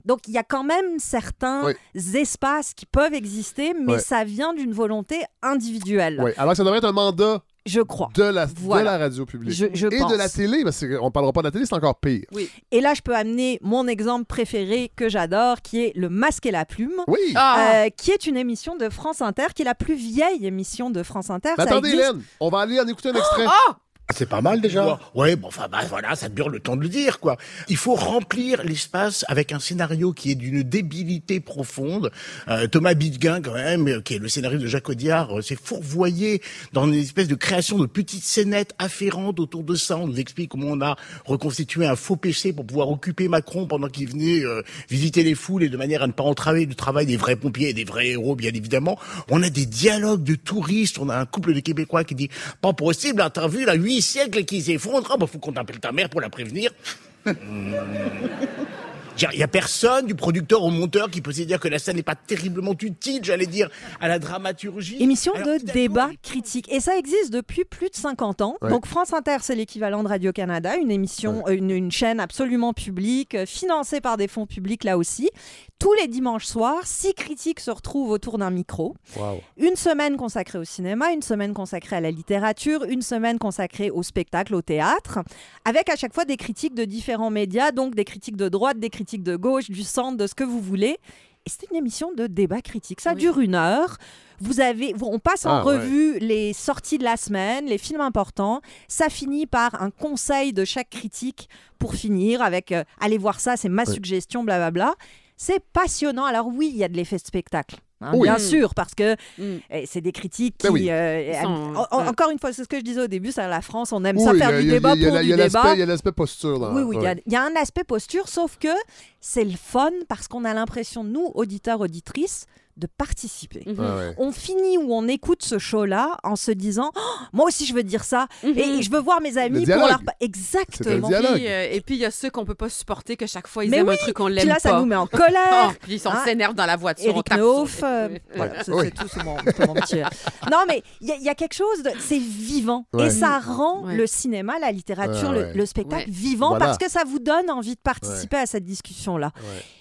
Donc, il y a quand même certains espaces qui peuvent exister, mais ça vient d'une volonté individuelle. Oui, alors ça devrait être un mandat je crois. De la, de la radio publique. Je, et de la télé, parce qu'on ne parlera pas de la télé, c'est encore pire. Oui. Et là, je peux amener mon exemple préféré que j'adore, qui est Le Masque et la Plume. Oui. Ah. Euh, qui est une émission de France Inter, qui est la plus vieille émission de France Inter. attendez, Hélène, on va aller en écouter un extrait. Oh! Ah, ah, c'est pas mal déjà. Ouais, bon, enfin, bah, voilà, ça dure le temps de le dire, quoi. Il faut remplir l'espace avec un scénario qui est d'une débilité profonde. Euh, Thomas Bidguin, quand même, euh, qui est le scénariste de Jacques Audiard, euh, s'est fourvoyé dans une espèce de création de petites scénettes afférentes autour de ça. On nous explique comment on a reconstitué un faux PC pour pouvoir occuper Macron pendant qu'il venait visiter les foules et de manière à ne pas entraver le travail des vrais pompiers et des vrais héros, bien évidemment. On a des dialogues de touristes. On a un couple de Québécois qui dit, pas possible, interview, la 8 demi-siècle qu'ils effondrent. Ah, bah, faut qu'on appelle ta mère pour la prévenir. Il n'y a personne, du producteur au monteur, qui peut se dire que la scène n'est pas terriblement utile, j'allais dire, à la dramaturgie. Émission de débat critique. Et ça existe depuis plus de 50 ans. Donc France Inter, c'est l'équivalent de Radio-Canada, une émission, une, chaîne absolument publique, euh, financée par des fonds publics là aussi tous les dimanches soirs, six critiques se retrouvent autour d'un micro. Une semaine consacrée au cinéma, une semaine consacrée à la littérature, une semaine consacrée au spectacle, au théâtre, avec à chaque fois des critiques de différents médias, donc des critiques de droite, des critiques de gauche, du centre, de ce que vous voulez. Et c'est une émission de débat critique. Ça dure une heure. Vous avez, on passe en ah, revue les sorties de la semaine, les films importants. Ça finit par un conseil de chaque critique pour finir avec euh, allez voir ça, c'est ma suggestion, blablabla. C'est passionnant. Alors oui, il y a de l'effet de spectacle. Hein, bien sûr, parce que mm. eh, c'est des critiques ben qui. Euh, encore une fois, c'est ce que je disais au début, c'est la France, on aime ça faire du débat pour du débat. Il y a l'aspect posture. oui, oui, il y, a un aspect posture, sauf que c'est le fun parce qu'on a l'impression, nous, auditeurs, auditrices, de participer. Mhm. On finit ou on écoute ce show-là en se disant oh, Moi aussi, je veux dire ça. Mhm. Et je veux voir mes amis pour leur. Exactement. Euh, et puis, il y a ceux qu'on peut pas supporter, que chaque fois, ils aiment un truc qu'on l'aime pas. là, ça nous met en colère. Oh, puis, ils hein? s'énervent dans la voiture. Eric Neuf, euh, voilà, c'est tout, c'est mon, petit... Non, mais il y, a quelque chose de. C'est vivant. Et ça rend le cinéma, la littérature, le, spectacle vivant parce que ça vous donne envie de participer à cette discussion-là.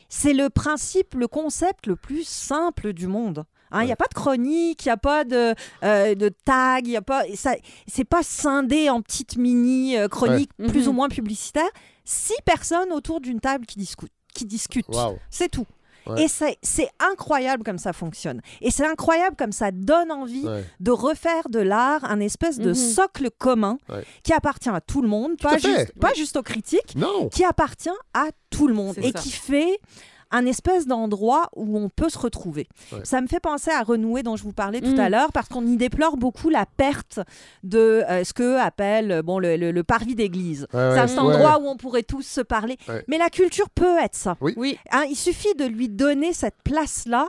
C'est le principe, le concept le plus simple du monde. Hein, il n'y a pas de chronique, il n'y a pas de, euh, de tag, il y a pas, c'est pas scindé en petites mini euh, chroniques plus ou mhm. moins publicitaires. Six personnes autour d'une table qui discutent, qui discutent. C'est tout. Et c'est incroyable comme ça fonctionne. Et c'est incroyable comme ça donne envie de refaire de l'art un espèce de mhm. socle commun qui appartient à tout le monde, pas juste, pas juste aux critiques, qui appartient à tout le monde et qui fait un espèce d'endroit où on peut se retrouver. Ça me fait penser à Renouer dont je vous parlais tout à mm. l'heure parce qu'on y déplore beaucoup la perte de euh, ce que appelle bon, le, le, parvis d'église. c'est un endroit où on pourrait tous se parler. Mais la culture peut être ça. Oui. Hein, il suffit de lui donner cette place-là.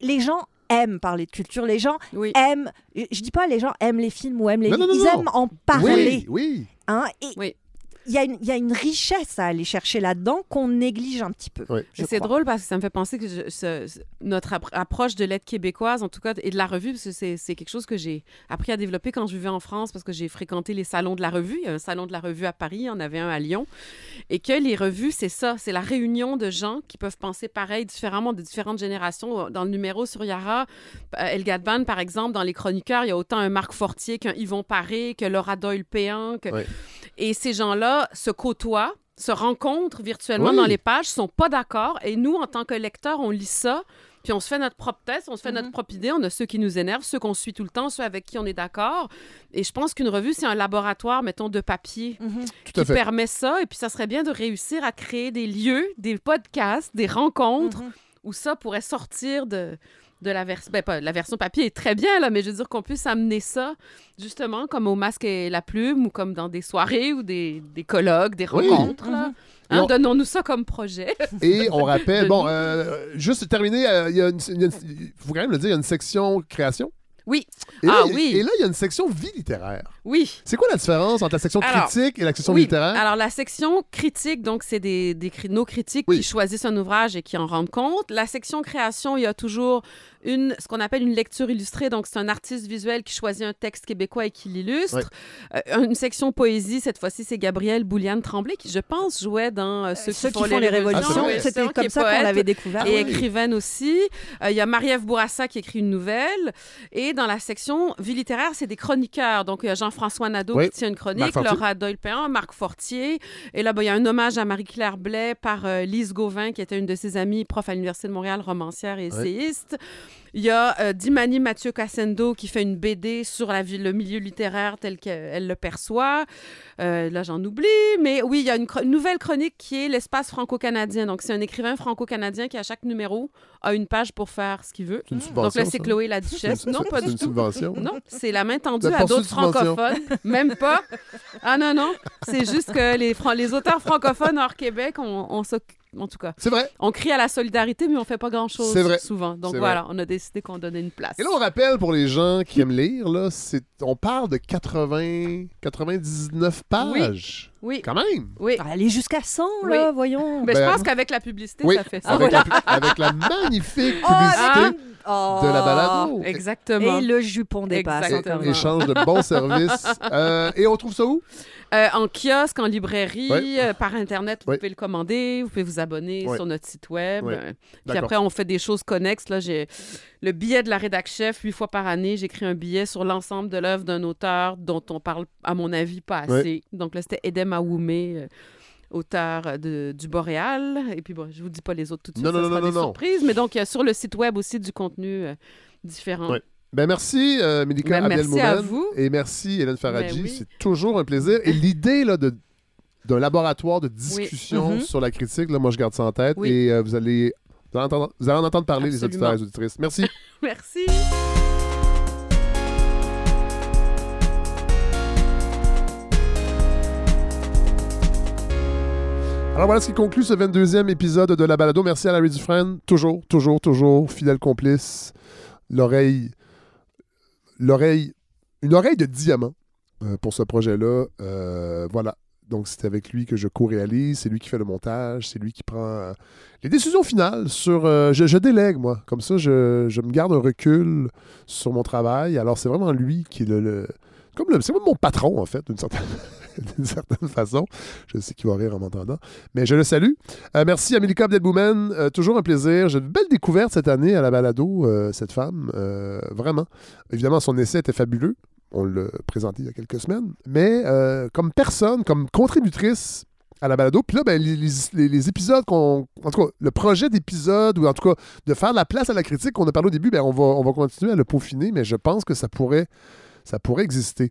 Les gens aiment parler de culture. Les gens aiment. Je dis pas les gens aiment les films ou aiment les. ils aiment en parler. Oui. oui. Hein, et, oui il y, a une richesse à aller chercher là-dedans qu'on néglige un petit peu. C'est drôle parce que ça me fait penser que notre approche de l'aide québécoise, en tout cas, et de la revue, c'est quelque chose que j'ai appris à développer quand je vivais en France parce que j'ai fréquenté les salons de la revue. Il y a un salon de la revue à Paris, il y en avait un à Lyon. Et que les revues, c'est ça, c'est la réunion de gens qui peuvent penser pareil, différemment, de différentes générations. Dans le numéro sur Yara, euh, El Gadban, par exemple, dans les chroniqueurs, il y a autant un Marc Fortier qu'un Yvon Paré, que Laura Doyle-Péan. Que... Et ces gens-là se côtoient, se rencontrent virtuellement dans les pages, sont pas d'accord. Et nous, en tant que lecteurs, on lit ça. Puis on se fait notre propre test, on se fait notre mhm. propre idée. On a ceux qui nous énervent, ceux qu'on suit tout le temps, ceux avec qui on est d'accord. Et je pense qu'une revue, c'est un laboratoire, mettons, de papier mhm. qui permet ça. Et puis ça serait bien de réussir à créer des lieux, des podcasts, des rencontres mhm. où ça pourrait sortir de, de la version. Ben, pas, la version papier est très bien, là, mais je veux dire qu'on puisse amener ça, justement, comme au masque et la plume, ou comme dans des soirées ou des, des colloques, des rencontres. Mhm. Hein, donnons-nous ça comme projet. Et on rappelle, bon, euh, juste terminer, euh, il faut quand même le dire, il y a une section création. Oui. Et ah là, oui. Et là, il y a une section vie littéraire. Oui. C'est quoi la différence entre la section critique et la section littéraire? Alors, la section critique, donc, c'est des, des, nos critiques qui choisissent un ouvrage et qui en rendent compte. La section création, il y a toujours une, ce qu'on appelle une lecture illustrée. Donc, c'est un artiste visuel qui choisit un texte québécois et qui l'illustre. Euh, une section poésie, cette fois-ci, c'est Gabrielle Bouliane Tremblay, qui, je pense, jouait dans euh, Ceux, qui, font, les, révolutions. Ah, C'était comme ça qu'on l'avait découvert. Et écrivaine aussi. Euh, il y a Marie-Ève Bourassa qui écrit une nouvelle. Et dans la section vie littéraire, c'est des chroniqueurs. Donc, il y a Jean-François Nadeau qui tient une chronique, Laura Doyle-Péan, Marc Fortier. Et là, ben, il y a un hommage à Marie-Claire Blais par Lise Gauvin, qui était une de ses amies, prof à l'Université de Montréal, romancière et essayiste. Il y a euh, Dimani Mathieu Cassendo qui fait une BD sur la le milieu littéraire tel qu'elle le perçoit. Euh, là, j'en oublie. Mais oui, il y a une, nouvelle chronique qui est l'espace franco-canadien. Donc, c'est un écrivain franco-canadien qui, à chaque numéro, a une page pour faire ce qu'il veut. Donc là, c'est Chloé la Duchesse. Non, pas du tout. Subvention. Non, c'est la main tendue à d'autres francophones. Même pas. Ah non, non. C'est juste que les, les auteurs francophones hors Québec, on, on s'occupe en tout cas. C'est vrai. On crie à la solidarité, mais on fait pas grand-chose vrai. souvent. Donc voilà, on a décidé qu'on donnait une place. Et là, on rappelle pour les gens qui aiment lire, là, on parle de 80, 99 pages. Oui. Quand même. Oui. Aller jusqu'à 100, là, voyons. Mais je ben, pense qu'avec la publicité, ça fait ça. Avec, la, avec la magnifique oh, publicité. de la balado. Exactement. Et le jupon des passes. Échange de bons services. Euh, et on trouve ça où? Euh, en kiosque, en librairie, euh, par Internet, vous pouvez le commander, vous pouvez vous abonner sur notre site web. Puis après, on fait des choses connexes. Là, j'ai le billet de la rédac chef, huit fois par année, j'écris un billet sur l'ensemble de l'œuvre d'un auteur dont on parle, à mon avis, pas assez. Donc là, c'était Edem Aoumé auteur de, du Boréal. Et puis, bon, je vous dis pas les autres tout de suite, non, ça non, sera non, des surprises. Mais donc, il y a sur le site web aussi du contenu différent. Ben merci, euh, Mélika ben, Merci à vous. Et merci, Hélène Faradji. Ben C'est toujours un plaisir. Et l'idée là, de, d'un laboratoire de discussion mm-hmm. sur la critique, là, moi, je garde ça en tête. Et euh, vous, allez, vous, allez entendre, vous allez en entendre parler, les auditeurs et les auditrices. Merci. merci. Alors voilà ce qui conclut ce 22e épisode de la balado. Merci à Larry Dufresne, toujours, toujours, toujours fidèle complice, l'oreille l'oreille, une oreille de diamant euh, pour ce projet-là. Euh, voilà. Donc, c'est avec lui que je co-réalise, c'est lui qui fait le montage, c'est lui qui prend euh, les décisions finales sur... Je, délègue, moi. Comme ça, je, me garde un recul sur mon travail. Alors, c'est vraiment lui qui est le... comme le, c'est mon patron, en fait, d'une certaine, façon. Je sais qu'il va rire en m'entendant. Mais je le salue. Euh, merci Milika Abdelboumen. Euh, toujours un plaisir. J'ai une belle découverte cette année à la balado, euh, cette femme. vraiment. Évidemment, son essai était fabuleux. On l'a présenté il y a quelques semaines. Mais comme personne, comme contributrice à la balado. Puis là, ben, les, épisodes qu'on. En tout cas, le projet d'épisode, ou en tout cas de faire la place à la critique qu'on a parlé au début, ben, on, va, on va continuer à le peaufiner, mais je pense que ça pourrait ça pourrait exister.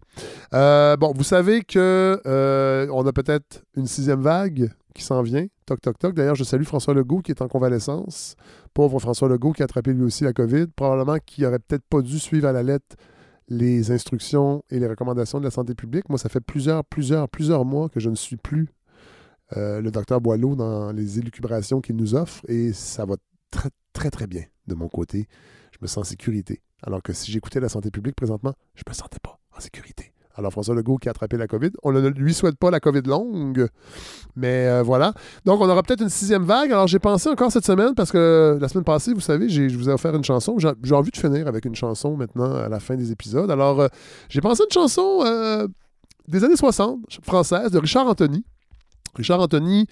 Euh, bon, vous savez que euh, on a peut-être une sixième vague qui s'en vient. Toc, toc, toc. D'ailleurs, je salue François Legault qui est en convalescence. Pauvre François Legault qui a attrapé lui aussi la COVID. Probablement qu'il n'aurait peut-être pas dû suivre à la lettre les instructions et les recommandations de la santé publique. Moi, ça fait plusieurs, plusieurs, plusieurs mois que je ne suis plus euh, le docteur Boileau dans les élucubrations qu'il nous offre et ça va très, très, très bien de mon côté. Je me sens en sécurité. Alors que si j'écoutais la santé publique présentement, je ne me sentais pas en sécurité. Alors François Legault qui a attrapé la COVID, on ne lui souhaite pas la COVID longue, mais euh, voilà. Donc on aura peut-être une sixième vague. Alors j'ai pensé encore cette semaine, parce que la semaine passée, vous savez, je vous ai offert une chanson. J'ai envie de finir avec une chanson maintenant à la fin des épisodes. Alors euh, j'ai pensé à une chanson euh, des années 60, française, de Richard Anthony. Richard Anthony,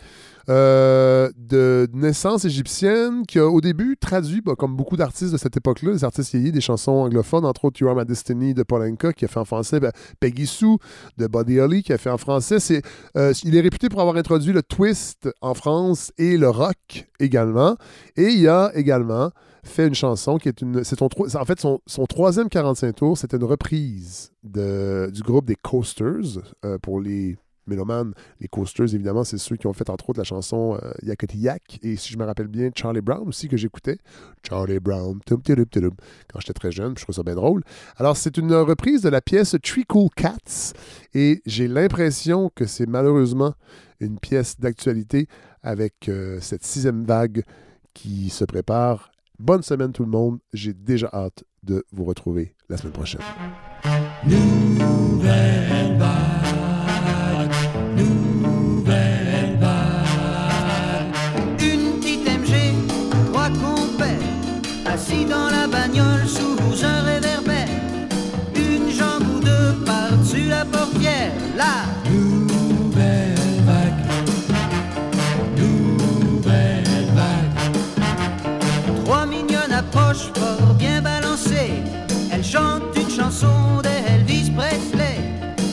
euh, de naissance égyptienne, qui a au début traduit, bah, comme beaucoup d'artistes de cette époque-là, des artistes yéyés, des chansons anglophones, entre autres You Are My Destiny de Polanka, qui a fait en français, ben, Peggy Sue de Buddy Holly, qui a fait en français. C'est, euh, il est réputé pour avoir introduit le twist en France et le rock également. Et il a également fait une chanson qui est une. C'est en fait, son, troisième 45 tours, c'était une reprise du groupe des Coasters euh, pour les mélomanes, les coasters, évidemment, c'est ceux qui ont fait entre autres la chanson euh, Yakety Yak et si je me rappelle bien, Charlie Brown aussi que j'écoutais. Charlie Brown, quand j'étais très jeune, je trouve ça bien drôle. Alors, c'est une reprise de la pièce Three Cool Cats et j'ai l'impression que c'est malheureusement une pièce d'actualité avec euh, cette sixième vague qui se prépare. Bonne semaine tout le monde. J'ai déjà hâte de vous retrouver la semaine prochaine. Elles chantent une chanson d'Elvis Presley.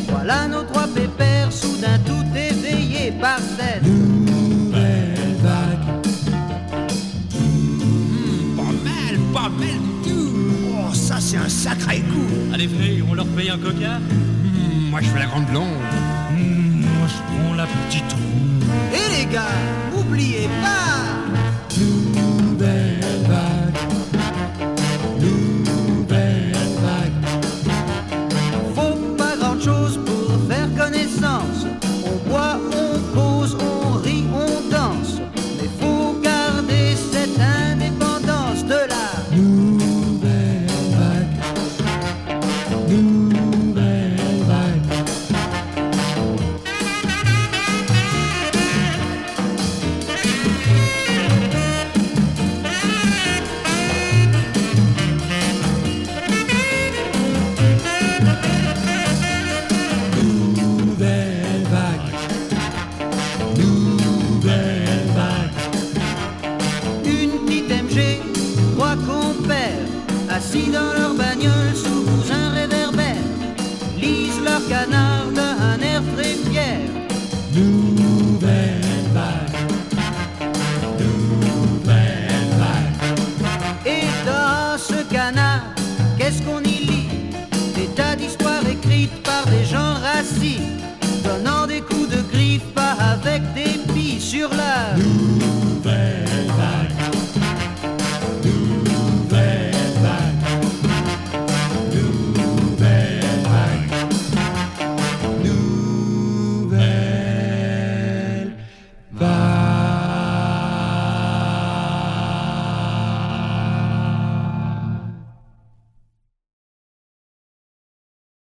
Voilà nos trois pépères, soudain tout éveillés par cette nouvelle vague. Pas mal, pas mal tout. Oh, ça c'est un sacré coup. Allez, venez, on leur paye un coca. Mmh, moi je fais la grande blonde. Mmh, moi je prends la petite roue. Et les gars, n'oubliez pas